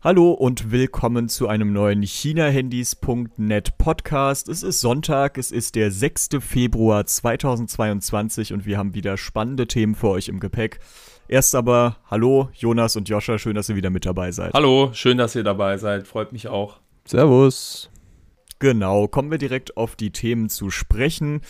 Hallo und willkommen zu einem neuen ChinaHandys.net Podcast. Es ist Sonntag, es ist der 6. Februar 2022 und wir haben wieder spannende Themen für euch im Gepäck. Erst aber hallo Jonas und Joscha, schön, dass ihr wieder mit dabei seid. Hallo, schön, dass ihr dabei seid, freut mich auch. Servus. Genau, kommen wir direkt auf die Themen zu sprechen.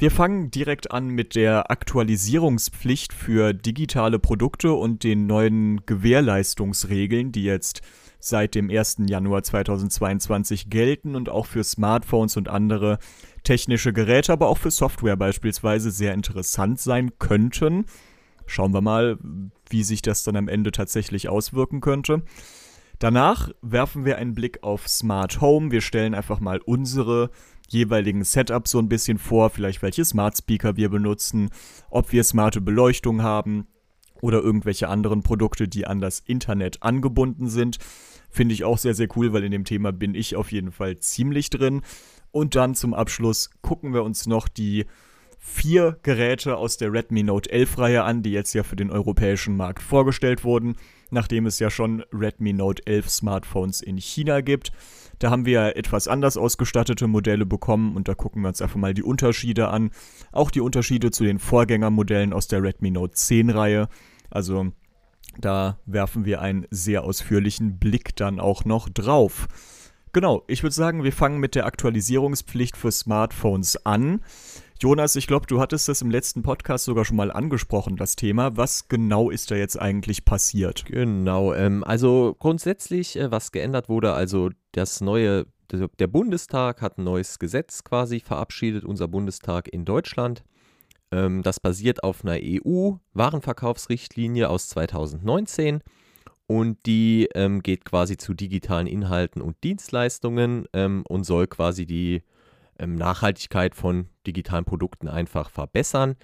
Wir fangen direkt an mit der Aktualisierungspflicht für digitale Produkte und den neuen Gewährleistungsregeln, die jetzt seit dem 1. Januar 2022 gelten und auch für Smartphones und andere technische Geräte, aber auch für Software beispielsweise sehr interessant sein könnten. Schauen wir mal, wie sich das dann am Ende tatsächlich auswirken könnte. Danach werfen wir einen Blick auf Smart Home. Wir stellen einfach mal unsere jeweiligen Setup so ein bisschen vor, vielleicht welche Smart Speaker wir benutzen, ob wir smarte Beleuchtung haben oder irgendwelche anderen Produkte, die an das Internet angebunden sind. Finde ich auch sehr, sehr cool, weil in dem Thema bin ich auf jeden Fall ziemlich drin. Und dann zum Abschluss gucken wir uns noch die vier Geräte aus der Redmi Note 11 Reihe an, die jetzt ja für den europäischen Markt vorgestellt wurden, nachdem es ja schon Redmi Note 11 Smartphones in China gibt. Da haben wir etwas anders ausgestattete Modelle bekommen und da gucken wir uns einfach mal die Unterschiede an. Auch die Unterschiede zu den Vorgängermodellen aus der Redmi Note 10 Reihe. Also da werfen wir einen sehr ausführlichen Blick dann auch noch drauf. Genau, ich würde sagen, wir fangen mit der Aktualisierungspflicht für Smartphones an. Jonas, ich glaube, du hattest das im letzten Podcast sogar schon mal angesprochen, das Thema. Was genau ist da jetzt eigentlich passiert? Genau, ähm, also grundsätzlich, äh, was geändert wurde, also das neue, der Bundestag hat ein neues Gesetz quasi verabschiedet, unser Bundestag in Deutschland. Ähm, das basiert auf einer EU-Warenverkaufsrichtlinie aus 2019 und die ähm, geht quasi zu digitalen Inhalten und Dienstleistungen ähm, und soll quasi die Nachhaltigkeit von digitalen Produkten einfach verbessern.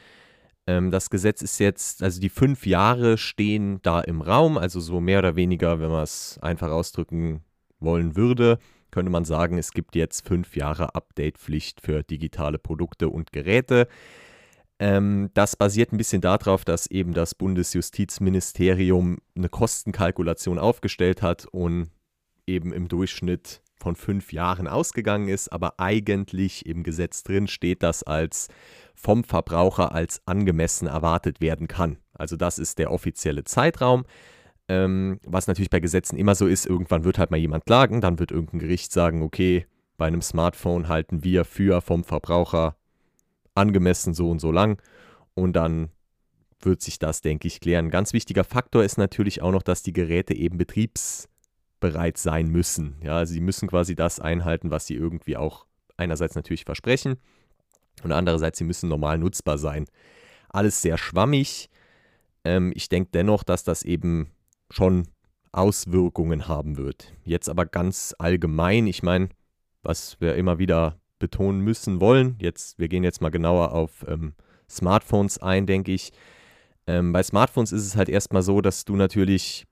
Ähm, das Gesetz ist jetzt, also die fünf Jahre stehen da im Raum, also so mehr oder weniger, wenn man es einfach ausdrücken wollen würde, könnte man sagen, es gibt jetzt fünf Jahre Update-Pflicht für digitale Produkte und Geräte. Ähm, das basiert ein bisschen darauf, dass eben das Bundesjustizministerium eine Kostenkalkulation aufgestellt hat und eben im Durchschnitt von fünf Jahren ausgegangen ist, aber eigentlich im Gesetz drin steht, dass als vom Verbraucher als angemessen erwartet werden kann. Also das ist der offizielle Zeitraum. Ähm, was natürlich bei Gesetzen immer so ist, irgendwann wird halt mal jemand klagen, dann wird irgendein Gericht sagen, okay, bei einem Smartphone halten wir für vom Verbraucher angemessen so und so lang und dann wird sich das, denke ich, klären. Ganz wichtiger Faktor ist natürlich auch noch, dass die Geräte eben betriebs bereit sein müssen. Ja, sie müssen quasi das einhalten, was sie irgendwie auch einerseits natürlich versprechen und andererseits sie müssen normal nutzbar sein. Alles sehr schwammig. Ähm, ich denke dennoch, dass das eben schon Auswirkungen haben wird. Jetzt aber ganz allgemein, ich meine, was wir immer wieder betonen müssen wollen, jetzt, wir gehen jetzt mal genauer auf ähm, Smartphones ein, denke ich. Ähm, bei Smartphones ist es halt erstmal so, dass du natürlich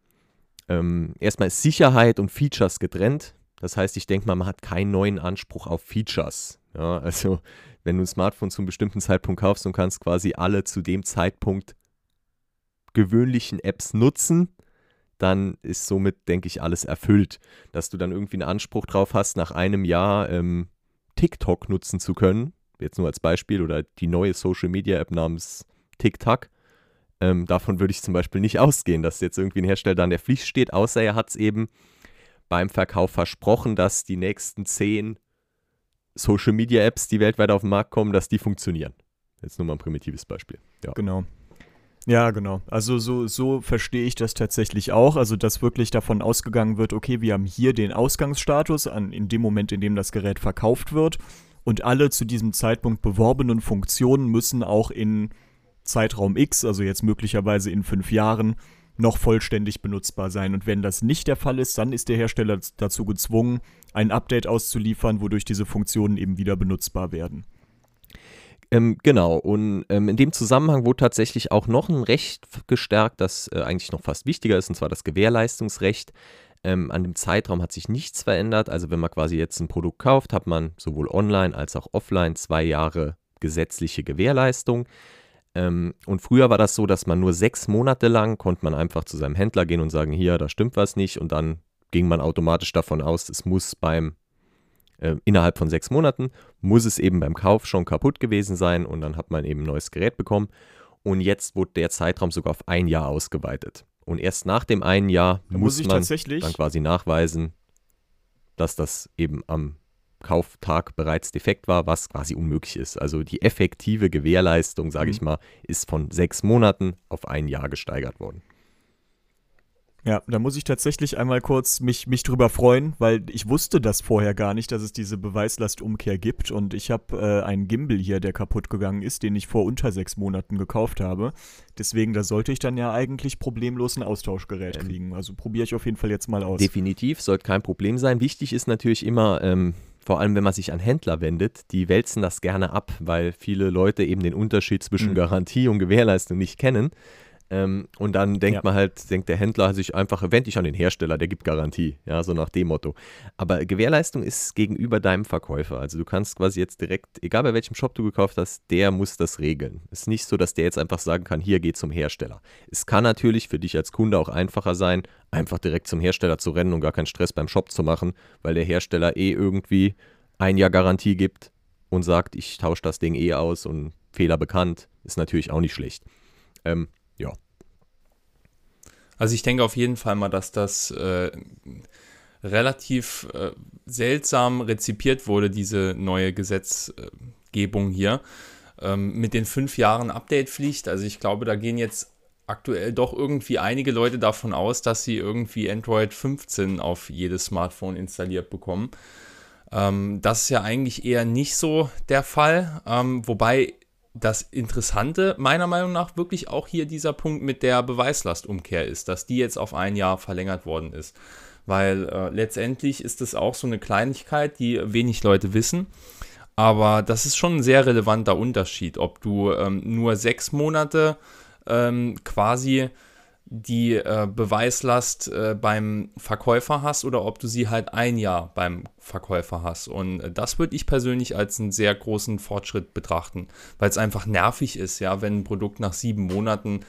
ähm, erstmal ist Sicherheit und Features getrennt. Das heißt, ich denke mal, man hat keinen neuen Anspruch auf Features. Ja, also, wenn du ein Smartphone zu einem bestimmten Zeitpunkt kaufst und kannst quasi alle zu dem Zeitpunkt gewöhnlichen Apps nutzen, dann ist somit, denke ich, alles erfüllt. Dass du dann irgendwie einen Anspruch drauf hast, nach einem Jahr ähm, TikTok nutzen zu können, jetzt nur als Beispiel, oder die neue Social Media App namens TikTok, ähm, davon würde ich zum Beispiel nicht ausgehen, dass jetzt irgendwie ein Hersteller an der Pflicht steht, außer er hat es eben beim Verkauf versprochen, dass die nächsten zehn Social Media Apps, die weltweit auf den Markt kommen, dass die funktionieren. Jetzt nur mal ein primitives Beispiel. Ja. Genau. Ja, genau. Also so, so verstehe ich das tatsächlich auch. Also, dass wirklich davon ausgegangen wird, okay, wir haben hier den Ausgangsstatus an, in dem Moment, in dem das Gerät verkauft wird. Und alle zu diesem Zeitpunkt beworbenen Funktionen müssen auch in Zeitraum X, also jetzt möglicherweise in fünf Jahren, noch vollständig benutzbar sein. Und wenn das nicht der Fall ist, dann ist der Hersteller dazu gezwungen, ein Update auszuliefern, wodurch diese Funktionen eben wieder benutzbar werden. Ähm, genau, und ähm, in dem Zusammenhang wurde tatsächlich auch noch ein Recht gestärkt, das äh, eigentlich noch fast wichtiger ist, und zwar das Gewährleistungsrecht. Ähm, an dem Zeitraum hat sich nichts verändert. Also wenn man quasi jetzt ein Produkt kauft, hat man sowohl online als auch offline zwei Jahre gesetzliche Gewährleistung. Ähm, und früher war das so, dass man nur sechs Monate lang konnte man einfach zu seinem Händler gehen und sagen, hier, da stimmt was nicht und dann ging man automatisch davon aus, es muss beim äh, innerhalb von sechs Monaten muss es eben beim Kauf schon kaputt gewesen sein und dann hat man eben ein neues Gerät bekommen. Und jetzt wurde der Zeitraum sogar auf ein Jahr ausgeweitet. Und erst nach dem einen Jahr Da muss, muss ich man tatsächlich- dann quasi nachweisen, dass das eben am Kauftag bereits defekt war, was quasi unmöglich ist. Also die effektive Gewährleistung, sage ich Mhm. mal, ist von sechs Monaten auf ein Jahr gesteigert worden. Ja, da muss ich tatsächlich einmal kurz mich, mich drüber freuen, weil ich wusste das vorher gar nicht, dass es diese Beweislastumkehr gibt. Und ich habe äh, einen Gimbal hier, der kaputt gegangen ist, den ich vor unter sechs Monaten gekauft habe. Deswegen, da sollte ich dann ja eigentlich problemlos ein Austauschgerät Ähm, kriegen. Also probiere ich auf jeden Fall jetzt mal aus. Definitiv, sollte kein Problem sein. Wichtig ist natürlich immer, ähm, vor allem wenn man sich an Händler wendet, die wälzen das gerne ab, weil viele Leute eben den Unterschied zwischen Mhm. Garantie und Gewährleistung nicht kennen. Ähm, und dann denkt Ja. man halt, denkt der Händler sich einfach, wend dich an den Hersteller, der gibt Garantie, ja, so nach dem Motto. Aber Gewährleistung ist gegenüber deinem Verkäufer. Also du kannst quasi jetzt direkt, egal bei welchem Shop du gekauft hast, der muss das regeln. Es ist nicht so, dass der jetzt einfach sagen kann, hier geh zum Hersteller. Es kann natürlich für dich als Kunde auch einfacher sein, einfach direkt zum Hersteller zu rennen und gar keinen Stress beim Shop zu machen, weil der Hersteller eh irgendwie ein Jahr Garantie gibt und sagt, ich tausche das Ding eh aus und Fehler bekannt, ist natürlich auch nicht schlecht. Ähm, ja, Also ich denke auf jeden Fall mal, dass das äh, relativ äh, seltsam rezipiert wurde, diese neue Gesetzgebung hier. Ähm, mit den fünf Jahren Update-Pflicht. Also ich glaube, da gehen jetzt aktuell doch irgendwie einige Leute davon aus, dass sie irgendwie Android 15 auf jedes Smartphone installiert bekommen. Ähm, das ist ja eigentlich eher nicht so der Fall. Ähm, wobei das Interessante meiner Meinung nach wirklich auch hier dieser Punkt mit der Beweislastumkehr ist, dass die jetzt auf ein Jahr verlängert worden ist. Weil äh, letztendlich ist es auch so eine Kleinigkeit, die wenig Leute wissen. Aber das ist schon ein sehr relevanter Unterschied, ob du ähm, nur sechs Monate ähm, quasi die äh, Beweislast äh, beim Verkäufer hast oder ob du sie halt ein Jahr beim Verkäufer hast. Und äh, das würde ich persönlich als einen sehr großen Fortschritt betrachten, weil es einfach nervig ist, ja, wenn ein Produkt nach sieben Monaten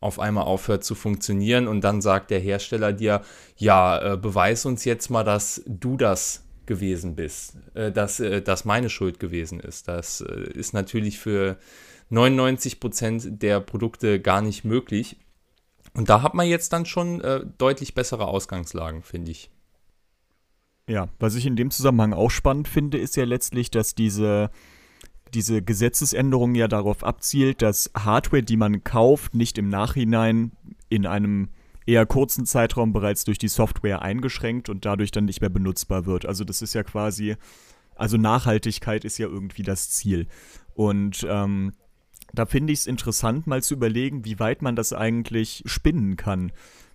auf einmal aufhört zu funktionieren und dann sagt der Hersteller dir, ja, äh, beweis uns jetzt mal, dass du das gewesen bist, äh, dass äh, das meine Schuld gewesen ist. Das ist natürlich für 99% der Produkte gar nicht möglich. Und da hat man jetzt dann schon äh, deutlich bessere Ausgangslagen, finde ich. Ja, was ich in dem Zusammenhang auch spannend finde, ist ja letztlich, dass diese, diese Gesetzesänderung ja darauf abzielt, dass Hardware, die man kauft, nicht im Nachhinein in einem eher kurzen Zeitraum bereits durch die Software eingeschränkt und dadurch dann nicht mehr benutzbar wird. Also das ist ja quasi, also Nachhaltigkeit ist ja irgendwie das Ziel. Und ähm, da finde ich es interessant, mal zu überlegen, wie weit man das eigentlich spinnen kann.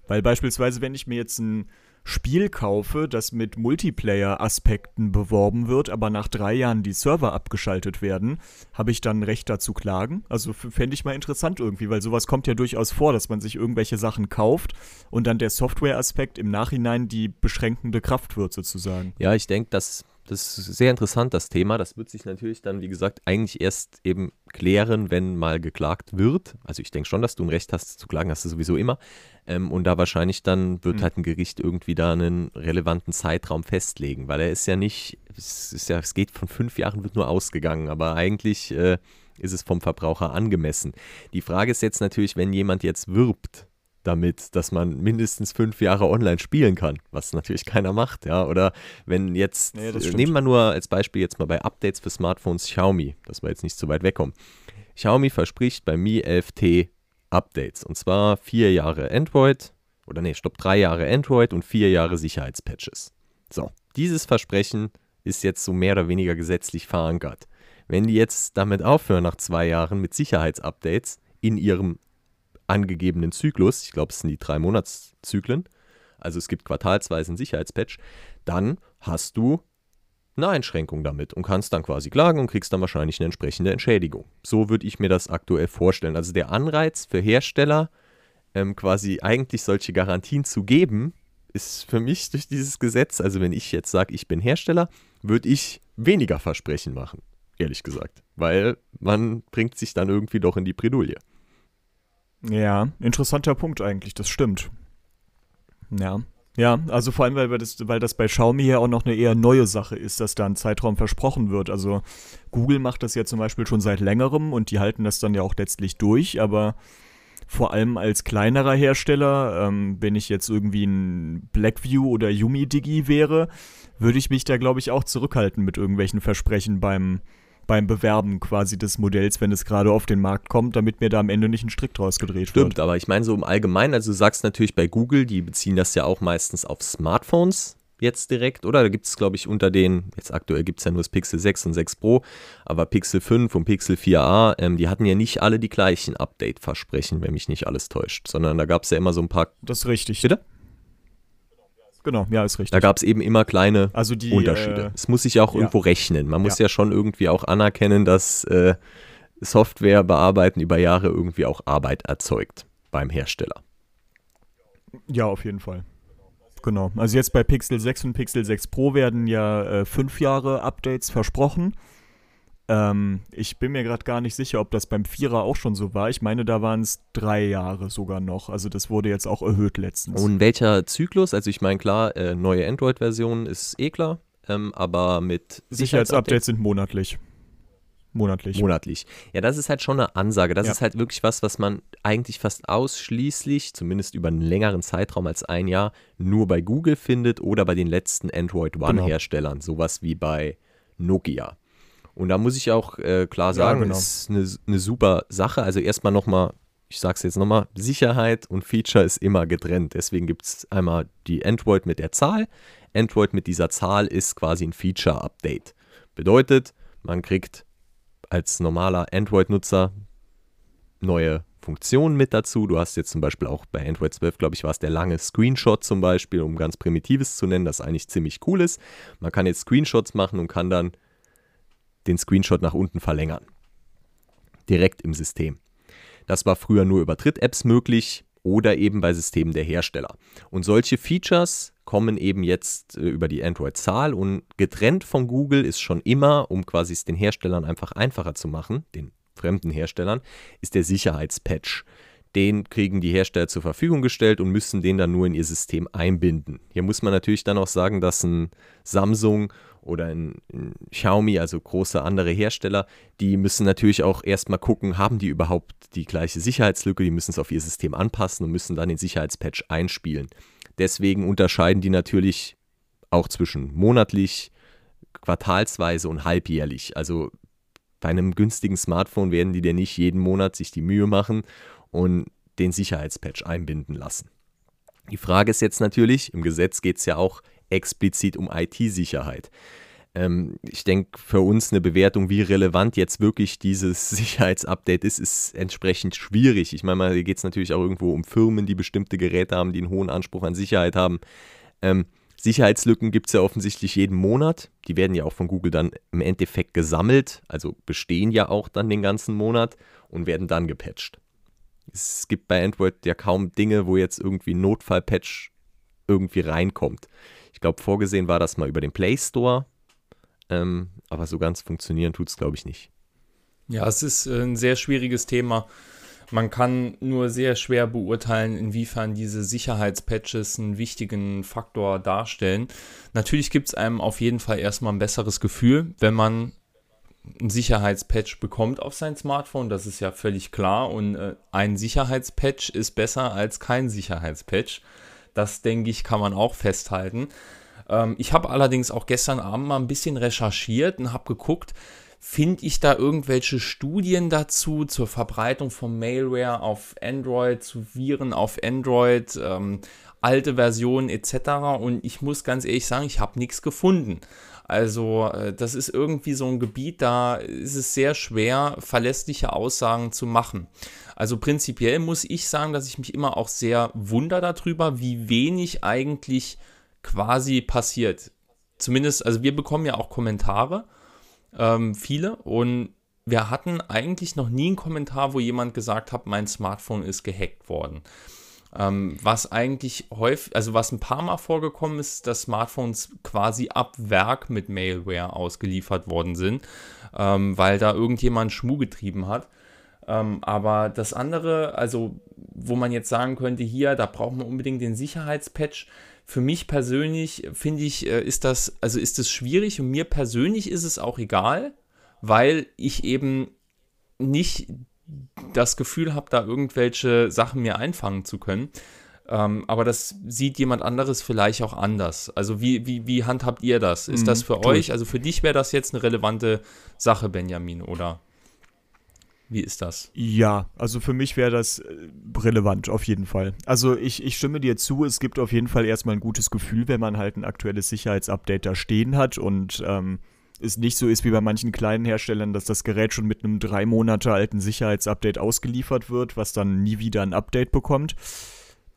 Weil beispielsweise, wenn ich mir jetzt ein Spiel kaufe, das mit Multiplayer-Aspekten beworben wird, aber nach drei Jahren die Server abgeschaltet werden, habe ich dann Recht dazu klagen? Also fände ich mal interessant irgendwie, weil sowas kommt ja durchaus vor, dass man sich irgendwelche Sachen kauft und dann der Software-Aspekt im Nachhinein die beschränkende Kraft wird sozusagen. Ja, ich denke, das, das ist sehr interessant, das Thema. Das wird sich natürlich dann, wie gesagt, eigentlich erst eben klären, wenn mal geklagt wird. Also ich denke schon, dass du ein Recht hast zu klagen, hast du sowieso immer. Ähm, und da wahrscheinlich dann wird Mhm. halt ein Gericht irgendwie da einen relevanten Zeitraum festlegen, weil er ist ja nicht, es ist ja, es geht von fünf Jahren, wird nur ausgegangen, aber eigentlich äh, ist es vom Verbraucher angemessen. Die Frage ist jetzt natürlich, wenn jemand jetzt wirbt damit, dass man mindestens fünf Jahre online spielen kann, was natürlich keiner macht, ja. Oder wenn jetzt, das äh, nehmen wir nur als Beispiel jetzt mal bei Updates für Smartphones Xiaomi, dass wir jetzt nicht zu weit wegkommen. Xiaomi verspricht bei Mi 11T Updates und zwar vier Jahre Android oder nee, stopp, drei Jahre Android und vier Jahre Sicherheitspatches. So, dieses Versprechen ist jetzt so mehr oder weniger gesetzlich verankert. Wenn die jetzt damit aufhören, nach zwei Jahren mit Sicherheitsupdates in ihrem angegebenen Zyklus, ich glaube, es sind die drei Monatszyklen, also es gibt quartalsweise einen Sicherheitspatch, dann hast du eine Einschränkung damit und kannst dann quasi klagen und kriegst dann wahrscheinlich eine entsprechende Entschädigung. So würde ich mir das aktuell vorstellen. Also der Anreiz für Hersteller, ähm, quasi eigentlich solche Garantien zu geben, ist für mich durch dieses Gesetz, also wenn ich jetzt sage, ich bin Hersteller, würde ich weniger Versprechen machen, ehrlich gesagt. Weil man bringt sich dann irgendwie doch in die Bredouille. Ja, interessanter Punkt eigentlich, das stimmt. Ja. Ja, also vor allem, weil das, weil das bei Xiaomi ja auch noch eine eher neue Sache ist, dass da ein Zeitraum versprochen wird. Also Google macht das ja zum Beispiel schon seit längerem und die halten das dann ja auch letztlich durch, aber vor allem als kleinerer Hersteller, ähm, wenn ich jetzt irgendwie ein Blackview oder Yumi Digi wäre, würde ich mich da, glaube ich, auch zurückhalten mit irgendwelchen Versprechen beim, beim Bewerben quasi des Modells, wenn es gerade auf den Markt kommt, damit mir da am Ende nicht ein Strick draus gedreht Stimmt, wird. aber ich meine so im Allgemeinen, also du sagst natürlich bei Google, die beziehen das ja auch meistens auf Smartphones jetzt direkt, oder? Da gibt es, glaube ich, unter den, jetzt aktuell gibt es ja nur das Pixel 6 und 6 Pro, aber Pixel 5 und Pixel 4a, ähm, die hatten ja nicht alle die gleichen Update-Versprechen, wenn mich nicht alles täuscht, sondern da gab es ja immer so ein paar. Das ist richtig. Bitte? Genau, ja, ist richtig. Da gab es eben immer kleine also die, Unterschiede. Äh, es muss sich auch ja. irgendwo rechnen. Man muss Ja. ja, schon irgendwie auch anerkennen, dass äh, Software bearbeiten über Jahre irgendwie auch Arbeit erzeugt beim Hersteller. Ja, auf jeden Fall. Genau. Also jetzt bei Pixel 6 und Pixel 6 Pro werden ja äh, fünf Jahre Updates versprochen. Ähm, ich bin mir gerade gar nicht sicher, ob das beim Vierer auch schon so war. Ich meine, da waren es drei Jahre sogar noch. Also das wurde jetzt auch erhöht letztens. Und welcher Zyklus? Also ich meine, klar, äh, neue Android-Version ist eh klar, ähm, aber mit Sicherheitsupdates sind monatlich. Monatlich. monatlich. Ja, das ist halt schon eine Ansage. Das Ja. ist halt wirklich was, was man eigentlich fast ausschließlich, zumindest über einen längeren Zeitraum als ein Jahr, nur bei Google findet oder bei den letzten Android Genau. One-Herstellern, sowas wie bei Nokia. Und da muss ich auch äh, klar Ja, sagen, genau. ist eine, eine super Sache. Also erstmal nochmal, ich sag's jetzt nochmal, Sicherheit und Feature ist immer getrennt. Deswegen gibt es einmal die Android mit der Zahl. Android mit dieser Zahl ist quasi ein Feature-Update. Bedeutet, man kriegt als normaler Android-Nutzer neue Funktionen mit dazu. Du hast jetzt zum Beispiel auch bei Android 12, glaube ich, war es der lange Screenshot zum Beispiel, um ganz Primitives zu nennen, das eigentlich ziemlich cool ist. Man kann jetzt Screenshots machen und kann dann den Screenshot nach unten verlängern. Direkt im System. Das war früher nur über Dritt-Apps möglich oder eben bei Systemen der Hersteller. Und solche Features kommen eben jetzt äh, über die Android-Zahl und getrennt von Google ist schon immer, um quasi es den Herstellern einfach einfacher zu machen, den fremden Herstellern, ist der Sicherheitspatch. Den kriegen die Hersteller zur Verfügung gestellt und müssen den dann nur in ihr System einbinden. Hier muss man natürlich dann auch sagen, dass ein Samsung oder ein, ein Xiaomi, also große andere Hersteller, die müssen natürlich auch erstmal gucken, haben die überhaupt die gleiche Sicherheitslücke, die müssen es auf ihr System anpassen und müssen dann den Sicherheitspatch einspielen. Deswegen unterscheiden die natürlich auch zwischen monatlich, quartalsweise und halbjährlich. Also bei einem günstigen Smartphone werden die dir nicht jeden Monat sich die Mühe machen und den Sicherheitspatch einbinden lassen. Die Frage ist jetzt natürlich, im Gesetz geht es ja auch explizit um IT-Sicherheit. Ähm, ich denke, für uns eine Bewertung, wie relevant jetzt wirklich dieses Sicherheitsupdate ist, ist entsprechend schwierig. Ich meine, hier geht es natürlich auch irgendwo um Firmen, die bestimmte Geräte haben, die einen hohen Anspruch an Sicherheit haben. Ähm, Sicherheitslücken gibt es ja offensichtlich jeden Monat. Die werden ja auch von Google dann im Endeffekt gesammelt, also bestehen ja auch dann den ganzen Monat und werden dann gepatcht. Es gibt bei Android ja kaum Dinge, wo jetzt irgendwie Notfallpatch irgendwie reinkommt. Ich glaube, vorgesehen war das mal über den Play Store, ähm, aber so ganz funktionieren tut es, glaube ich, nicht. Ja, es ist äh, ein sehr schwieriges Thema. Man kann nur sehr schwer beurteilen, inwiefern diese Sicherheitspatches einen wichtigen Faktor darstellen. Natürlich gibt es einem auf jeden Fall erstmal ein besseres Gefühl, wenn man einen Sicherheitspatch bekommt auf sein Smartphone. Das ist ja völlig klar. Und äh, ein Sicherheitspatch ist besser als kein Sicherheitspatch. Das, denke ich, kann man auch festhalten. Ähm, ich habe allerdings auch gestern Abend mal ein bisschen recherchiert und habe geguckt, finde ich da irgendwelche Studien dazu zur Verbreitung von Malware auf Android, zu Viren auf Android, ähm, alte Versionen etc. Und ich muss ganz ehrlich sagen, ich habe nichts gefunden. Also äh, das ist irgendwie so ein Gebiet, da ist es sehr schwer, verlässliche Aussagen zu machen. Also prinzipiell muss ich sagen, dass ich mich immer auch sehr wundere darüber, wie wenig eigentlich quasi passiert. Zumindest, also wir bekommen ja auch Kommentare, ähm, viele, und wir hatten eigentlich noch nie einen Kommentar, wo jemand gesagt hat, mein Smartphone ist gehackt worden. Ähm, was eigentlich häufig, also was ein paar Mal vorgekommen ist, dass Smartphones quasi ab Werk mit Malware ausgeliefert worden sind, ähm, weil da irgendjemand Schmuh getrieben hat. Ähm, aber das andere, also wo man jetzt sagen könnte, hier, da braucht man unbedingt den Sicherheitspatch, für mich persönlich finde ich, äh, ist das, also ist es schwierig und mir persönlich ist es auch egal, weil ich eben nicht das Gefühl habe, da irgendwelche Sachen mir einfangen zu können. Ähm, aber das sieht jemand anderes vielleicht auch anders. Also wie, wie, wie handhabt ihr das? Ist mhm, das für euch, also für dich wäre das jetzt eine relevante Sache, Benjamin, oder? Wie ist das? Ja, also für mich wäre das äh, relevant, auf jeden Fall. Also ich, ich stimme dir zu, es gibt auf jeden Fall erstmal ein gutes Gefühl, wenn man halt ein aktuelles Sicherheitsupdate da stehen hat und ähm, es nicht so ist wie bei manchen kleinen Herstellern, dass das Gerät schon mit einem drei Monate alten Sicherheitsupdate ausgeliefert wird, was dann nie wieder ein Update bekommt.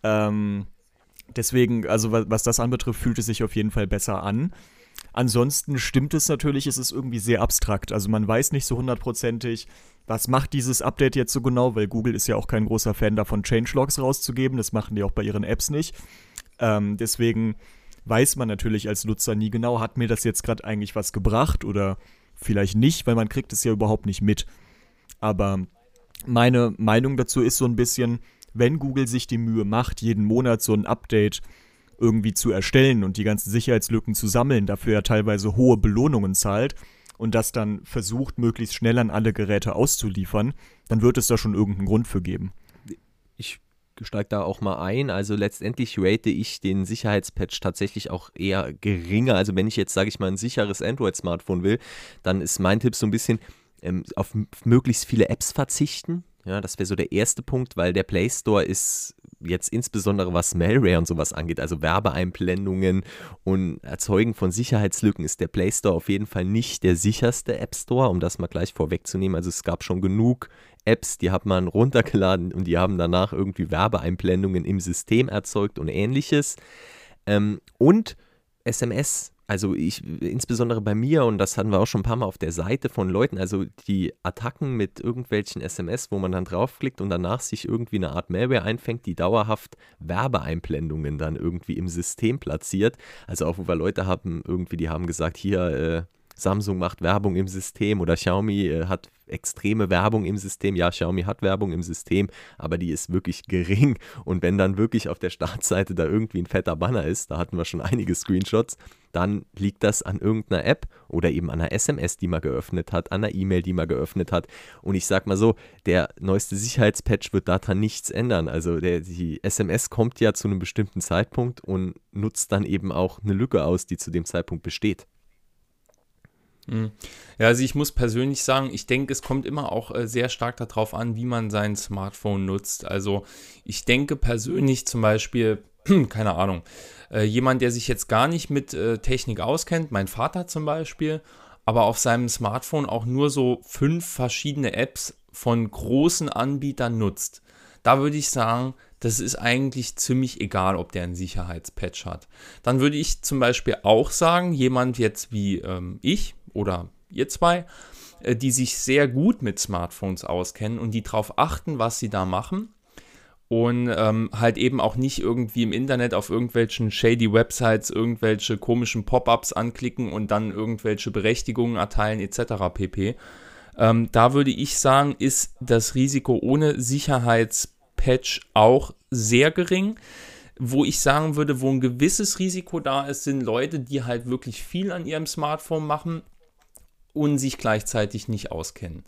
Ähm, deswegen, also was, was das anbetrifft, fühlt es sich auf jeden Fall besser an. Ansonsten stimmt es natürlich, es ist irgendwie sehr abstrakt. Also man weiß nicht so hundertprozentig, was macht dieses Update jetzt so genau, weil Google ist ja auch kein großer Fan davon, Changelogs rauszugeben. Das machen die auch bei ihren Apps nicht. Ähm, deswegen weiß man natürlich als Nutzer nie genau, hat mir das jetzt gerade eigentlich was gebracht oder vielleicht nicht, weil man kriegt es ja überhaupt nicht mit. Aber meine Meinung dazu ist so ein bisschen, wenn Google sich die Mühe macht, jeden Monat so ein Update irgendwie zu erstellen und die ganzen Sicherheitslücken zu sammeln, dafür ja teilweise hohe Belohnungen zahlt und das dann versucht, möglichst schnell an alle Geräte auszuliefern, dann wird es da schon irgendeinen Grund für geben. Steige da auch mal ein. Also letztendlich rate ich den Sicherheitspatch tatsächlich auch eher geringer. Also wenn ich jetzt, sage ich mal, ein sicheres Android-Smartphone will, dann ist mein Tipp so ein bisschen ähm, auf möglichst viele Apps verzichten. Ja, das wäre so der erste Punkt, weil der Play Store ist jetzt insbesondere was Malware und sowas angeht, also Werbeeinblendungen und Erzeugen von Sicherheitslücken, ist der Play Store auf jeden Fall nicht der sicherste App Store, um das mal gleich vorwegzunehmen. Also es gab schon genug Apps, die hat man runtergeladen und die haben danach irgendwie Werbeeinblendungen im System erzeugt und ähnliches. Ähm, und SMS also ich, insbesondere bei mir, und das hatten wir auch schon ein paar Mal auf der Seite von Leuten, also die Attacken mit irgendwelchen SMS, wo man dann draufklickt und danach sich irgendwie eine Art Malware einfängt, die dauerhaft Werbeeinblendungen dann irgendwie im System platziert. Also auch wo wir Leute haben, irgendwie, die haben gesagt, hier, äh, Samsung macht Werbung im System oder Xiaomi äh, hat extreme Werbung im System. Ja, Xiaomi hat Werbung im System, aber die ist wirklich gering. Und wenn dann wirklich auf der Startseite da irgendwie ein fetter Banner ist, da hatten wir schon einige Screenshots, dann liegt das an irgendeiner App oder eben an einer SMS, die man geöffnet hat, an einer E-Mail, die man geöffnet hat. Und ich sag mal so, der neueste Sicherheitspatch wird daran nichts ändern. Also der, die SMS kommt ja zu einem bestimmten Zeitpunkt und nutzt dann eben auch eine Lücke aus, die zu dem Zeitpunkt besteht. Hm. Ja, also ich muss persönlich sagen, ich denke, es kommt immer auch äh, sehr stark darauf an, wie man sein Smartphone nutzt. Also ich denke persönlich zum Beispiel, keine Ahnung, äh, jemand, der sich jetzt gar nicht mit äh, Technik auskennt, mein Vater zum Beispiel, aber auf seinem Smartphone auch nur so fünf verschiedene Apps von großen Anbietern nutzt. Da würde ich sagen, das ist eigentlich ziemlich egal, ob der einen Sicherheitspatch hat. Dann würde ich zum Beispiel auch sagen, jemand jetzt wie ähm, ich, oder ihr zwei, äh, die sich sehr gut mit Smartphones auskennen und die darauf achten, was sie da machen. Und ähm, halt eben auch nicht irgendwie im Internet auf irgendwelchen shady Websites irgendwelche komischen Pop-ups anklicken und dann irgendwelche Berechtigungen erteilen etc. pp. Ähm, da würde ich sagen, ist das Risiko ohne Sicherheitspatch auch sehr gering wo ich sagen würde, wo ein gewisses Risiko da ist, sind Leute, die halt wirklich viel an ihrem Smartphone machen und sich gleichzeitig nicht auskennen.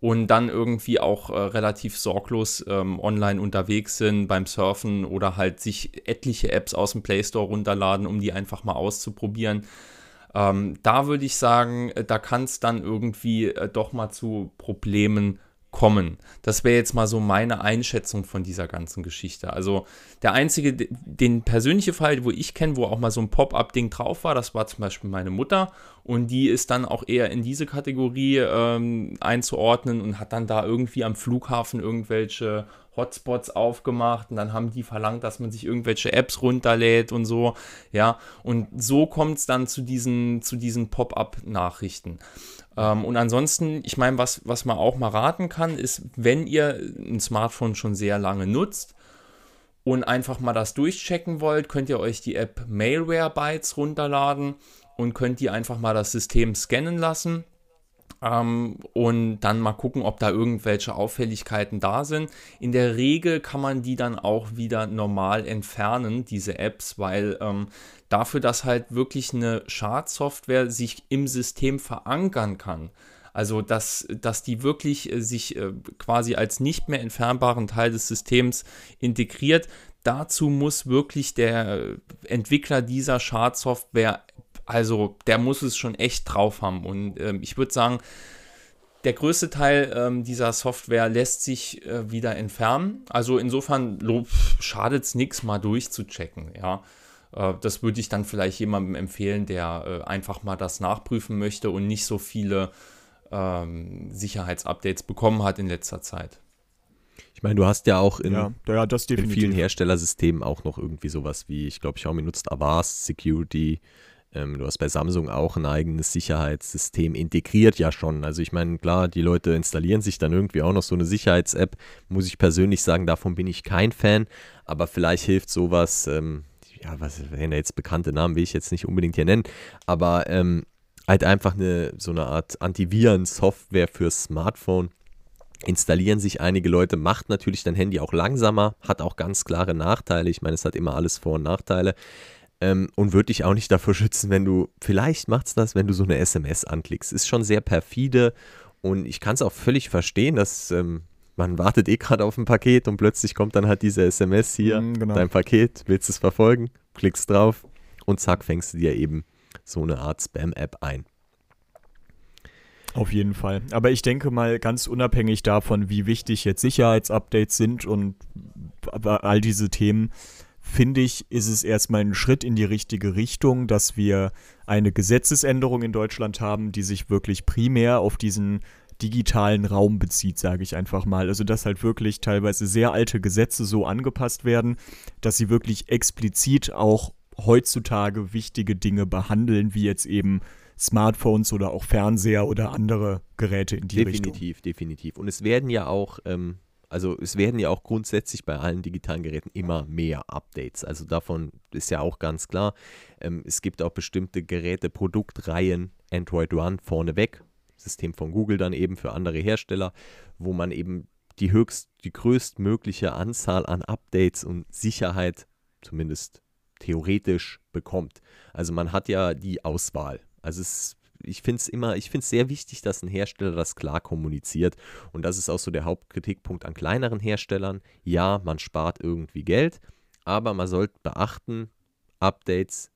Und dann irgendwie auch äh, relativ sorglos ähm, online unterwegs sind beim Surfen oder halt sich etliche Apps aus dem Play Store runterladen, um die einfach mal auszuprobieren. Ähm, da würde ich sagen, äh, da kann es dann irgendwie äh, doch mal zu Problemen kommen. Das wäre jetzt mal so meine Einschätzung von dieser ganzen Geschichte. Also der einzige, den persönliche Fall, wo ich kenne, wo auch mal so ein Pop-up-Ding drauf war, das war zum Beispiel meine Mutter und die ist dann auch eher in diese Kategorie ähm, einzuordnen und hat dann da irgendwie am Flughafen irgendwelche Hotspots aufgemacht und dann haben die verlangt, dass man sich irgendwelche Apps runterlädt und so, ja, und so kommt es dann zu diesen, zu diesen Pop-up-Nachrichten. Ähm, und ansonsten, ich meine, was, was man auch mal raten kann, ist, wenn ihr ein Smartphone schon sehr lange nutzt und einfach mal das durchchecken wollt, könnt ihr euch die App Malware Bytes runterladen und könnt ihr einfach mal das System scannen lassen ähm, und dann mal gucken, ob da irgendwelche Auffälligkeiten da sind. In der Regel kann man die dann auch wieder normal entfernen, diese Apps, weil ähm, dafür, dass halt wirklich eine Schadsoftware sich im System verankern kann, also, dass, dass die wirklich äh, sich äh, quasi als nicht mehr entfernbaren Teil des Systems integriert. Dazu muss wirklich der Entwickler dieser Schadsoftware also der muss es schon echt drauf haben. Und ähm, ich würde sagen, der größte Teil ähm, dieser Software lässt sich äh, wieder entfernen. Also insofern schadet es nichts, mal durchzuchecken. Ja. Äh, das würde ich dann vielleicht jemandem empfehlen, der äh, einfach mal das nachprüfen möchte und nicht so viele ähm, Sicherheitsupdates bekommen hat in letzter Zeit. Ich meine, du hast ja auch in, ja, ja, in vielen Herstellersystemen auch noch irgendwie sowas wie, ich glaube, Xiaomi nutzt Avast Security, ähm, du hast bei Samsung auch ein eigenes Sicherheitssystem integriert ja schon. Also ich meine, klar, die Leute installieren sich dann irgendwie auch noch so eine Sicherheits-App. Muss ich persönlich sagen, davon bin ich kein Fan. Aber vielleicht hilft sowas, ähm, ja, was wären jetzt bekannte Namen, will ich jetzt nicht unbedingt hier nennen. Aber ähm, halt einfach eine, so eine Art Antiviren-Software fürs Smartphone installieren sich einige Leute, macht natürlich dein Handy auch langsamer, hat auch ganz klare Nachteile. Ich meine, es hat immer alles Vor- und Nachteile ähm, und würde dich auch nicht davor schützen, wenn du, vielleicht macht es das, wenn du so eine SMS anklickst. Ist schon sehr perfide und ich kann es auch völlig verstehen, dass ähm, man wartet eh gerade auf ein Paket und plötzlich kommt dann halt diese SMS hier, mm, genau. dein Paket, willst es verfolgen, klickst drauf und zack, fängst du dir eben so eine Art Spam-App ein. Auf jeden Fall. Aber ich denke mal, ganz unabhängig davon, wie wichtig jetzt Sicherheitsupdates sind und all diese Themen, finde ich, ist es erstmal ein Schritt in die richtige Richtung, dass wir eine Gesetzesänderung in Deutschland haben, die sich wirklich primär auf diesen digitalen Raum bezieht, sage ich einfach mal. Also dass halt wirklich teilweise sehr alte Gesetze so angepasst werden, dass sie wirklich explizit auch heutzutage wichtige Dinge behandeln, wie jetzt eben Smartphones oder auch Fernseher oder andere Geräte in die definitiv, Richtung. Definitiv, definitiv. Und es werden ja auch ähm, also es werden ja auch grundsätzlich bei allen digitalen Geräten immer mehr Updates. Also davon ist ja auch ganz klar. Ähm, es gibt auch bestimmte Geräte, Produktreihen, Android One vorneweg, System von Google dann eben für andere Hersteller, wo man eben die höchst, die größtmögliche Anzahl an Updates und Sicherheit, zumindest theoretisch, bekommt. Also man hat ja die Auswahl. Also es ich finde es immer, ich finde es sehr wichtig, dass ein Hersteller das klar kommuniziert. Und das ist auch so der Hauptkritikpunkt an kleineren Herstellern. Ja, man spart irgendwie Geld, aber man sollte beachten, Updates,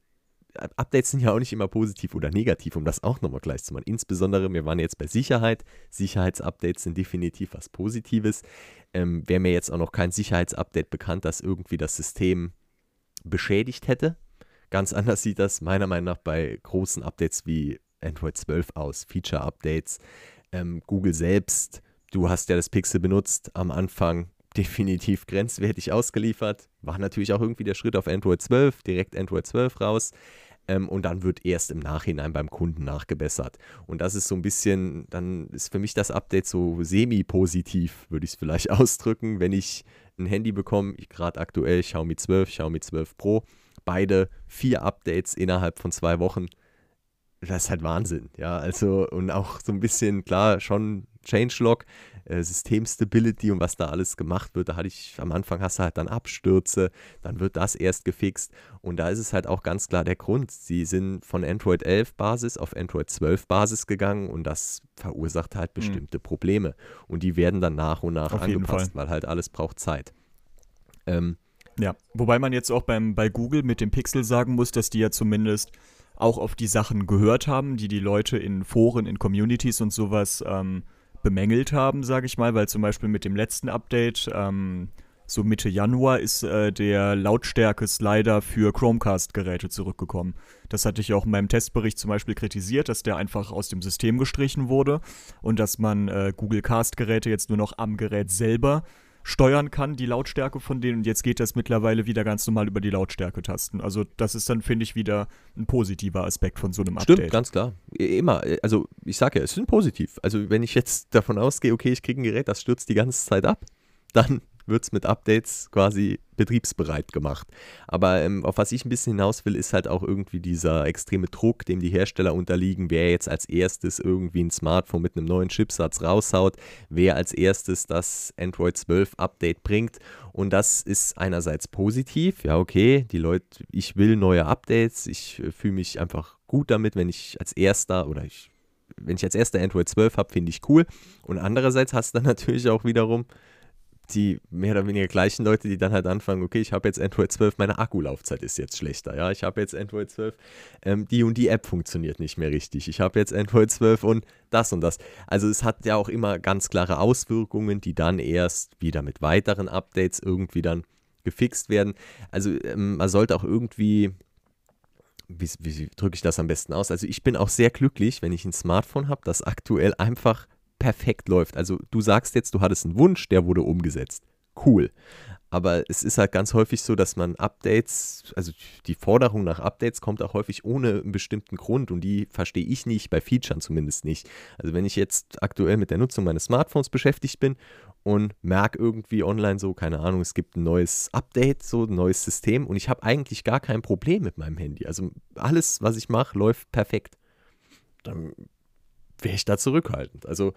äh, Updates sind ja auch nicht immer positiv oder negativ, um das auch nochmal gleich zu machen. Insbesondere, wir waren jetzt bei Sicherheit. Sicherheitsupdates sind definitiv was Positives. Ähm, Wäre mir jetzt auch noch kein Sicherheitsupdate bekannt, das irgendwie das System beschädigt hätte. Ganz anders sieht das meiner Meinung nach bei großen Updates wie Android 12 aus, Feature-Updates. Ähm, Google selbst, du hast ja das Pixel benutzt am Anfang, definitiv grenzwertig ausgeliefert. War natürlich auch irgendwie der Schritt auf Android 12, direkt Android 12 raus. Ähm, und dann wird erst im Nachhinein beim Kunden nachgebessert. Und das ist so ein bisschen, dann ist für mich das Update so semi-positiv, würde ich es vielleicht ausdrücken, wenn ich ein Handy bekomme, gerade aktuell Xiaomi 12, Xiaomi 12 Pro, beide vier Updates innerhalb von zwei Wochen das ist halt Wahnsinn, ja. Also, und auch so ein bisschen, klar, schon Changelog, äh, Systemstability und was da alles gemacht wird. Da hatte ich, am Anfang hast du halt dann Abstürze, dann wird das erst gefixt. Und da ist es halt auch ganz klar der Grund. Sie sind von Android 11 Basis auf Android 12 Basis gegangen und das verursacht halt mhm. bestimmte mhm. Probleme. Und die werden dann nach und nach auf angepasst, weil halt alles braucht Zeit. Ähm, ja, wobei man jetzt auch beim, bei Google mit dem Pixel sagen muss, dass die ja zumindest auch auf die Sachen gehört haben, die die Leute in Foren, in Communities und sowas ähm, bemängelt haben, sage ich mal, weil zum Beispiel mit dem letzten Update, ähm, so Mitte Januar, ist äh, der Lautstärke-Slider für Chromecast-Geräte zurückgekommen. Das hatte ich auch in meinem Testbericht zum Beispiel kritisiert, dass der einfach aus dem System gestrichen wurde und dass man äh, Google Cast-Geräte jetzt nur noch am Gerät selber steuern kann, die Lautstärke von denen. Und jetzt geht das mittlerweile wieder ganz normal über die Lautstärke-Tasten. Also das ist dann, finde ich, wieder ein positiver Aspekt von so einem Update. Stimmt, ganz klar. Immer. Also ich sage ja, es ist ein positiv. Also wenn ich jetzt davon ausgehe, okay, ich kriege ein Gerät, das stürzt die ganze Zeit ab, dann wird es mit Updates quasi betriebsbereit gemacht. Aber ähm, auf was ich ein bisschen hinaus will, ist halt auch irgendwie dieser extreme Druck, dem die Hersteller unterliegen, wer jetzt als erstes irgendwie ein Smartphone mit einem neuen Chipsatz raushaut, wer als erstes das Android 12 Update bringt. Und das ist einerseits positiv, ja okay, die Leute, ich will neue Updates, ich äh, fühle mich einfach gut damit, wenn ich als erster oder ich wenn ich als erster Android 12 habe, finde ich cool. Und andererseits hast du dann natürlich auch wiederum die mehr oder weniger gleichen Leute, die dann halt anfangen, okay, ich habe jetzt Android 12, meine Akkulaufzeit ist jetzt schlechter, ja, ich habe jetzt Android 12, ähm, die und die App funktioniert nicht mehr richtig, ich habe jetzt Android 12 und das und das. Also es hat ja auch immer ganz klare Auswirkungen, die dann erst wieder mit weiteren Updates irgendwie dann gefixt werden. Also ähm, man sollte auch irgendwie wie, wie drücke ich das am besten aus? Also ich bin auch sehr glücklich, wenn ich ein Smartphone habe, das aktuell einfach perfekt läuft. Also du sagst jetzt, du hattest einen Wunsch, der wurde umgesetzt. Cool. Aber es ist halt ganz häufig so, dass man Updates, also die Forderung nach Updates kommt auch häufig ohne einen bestimmten Grund und die verstehe ich nicht, bei Features zumindest nicht. Also wenn ich jetzt aktuell mit der Nutzung meines Smartphones beschäftigt bin und merke irgendwie online so, keine Ahnung, es gibt ein neues Update, so ein neues System und ich habe eigentlich gar kein Problem mit meinem Handy. Also alles, was ich mache, läuft perfekt. Dann wäre ich da zurückhaltend. Also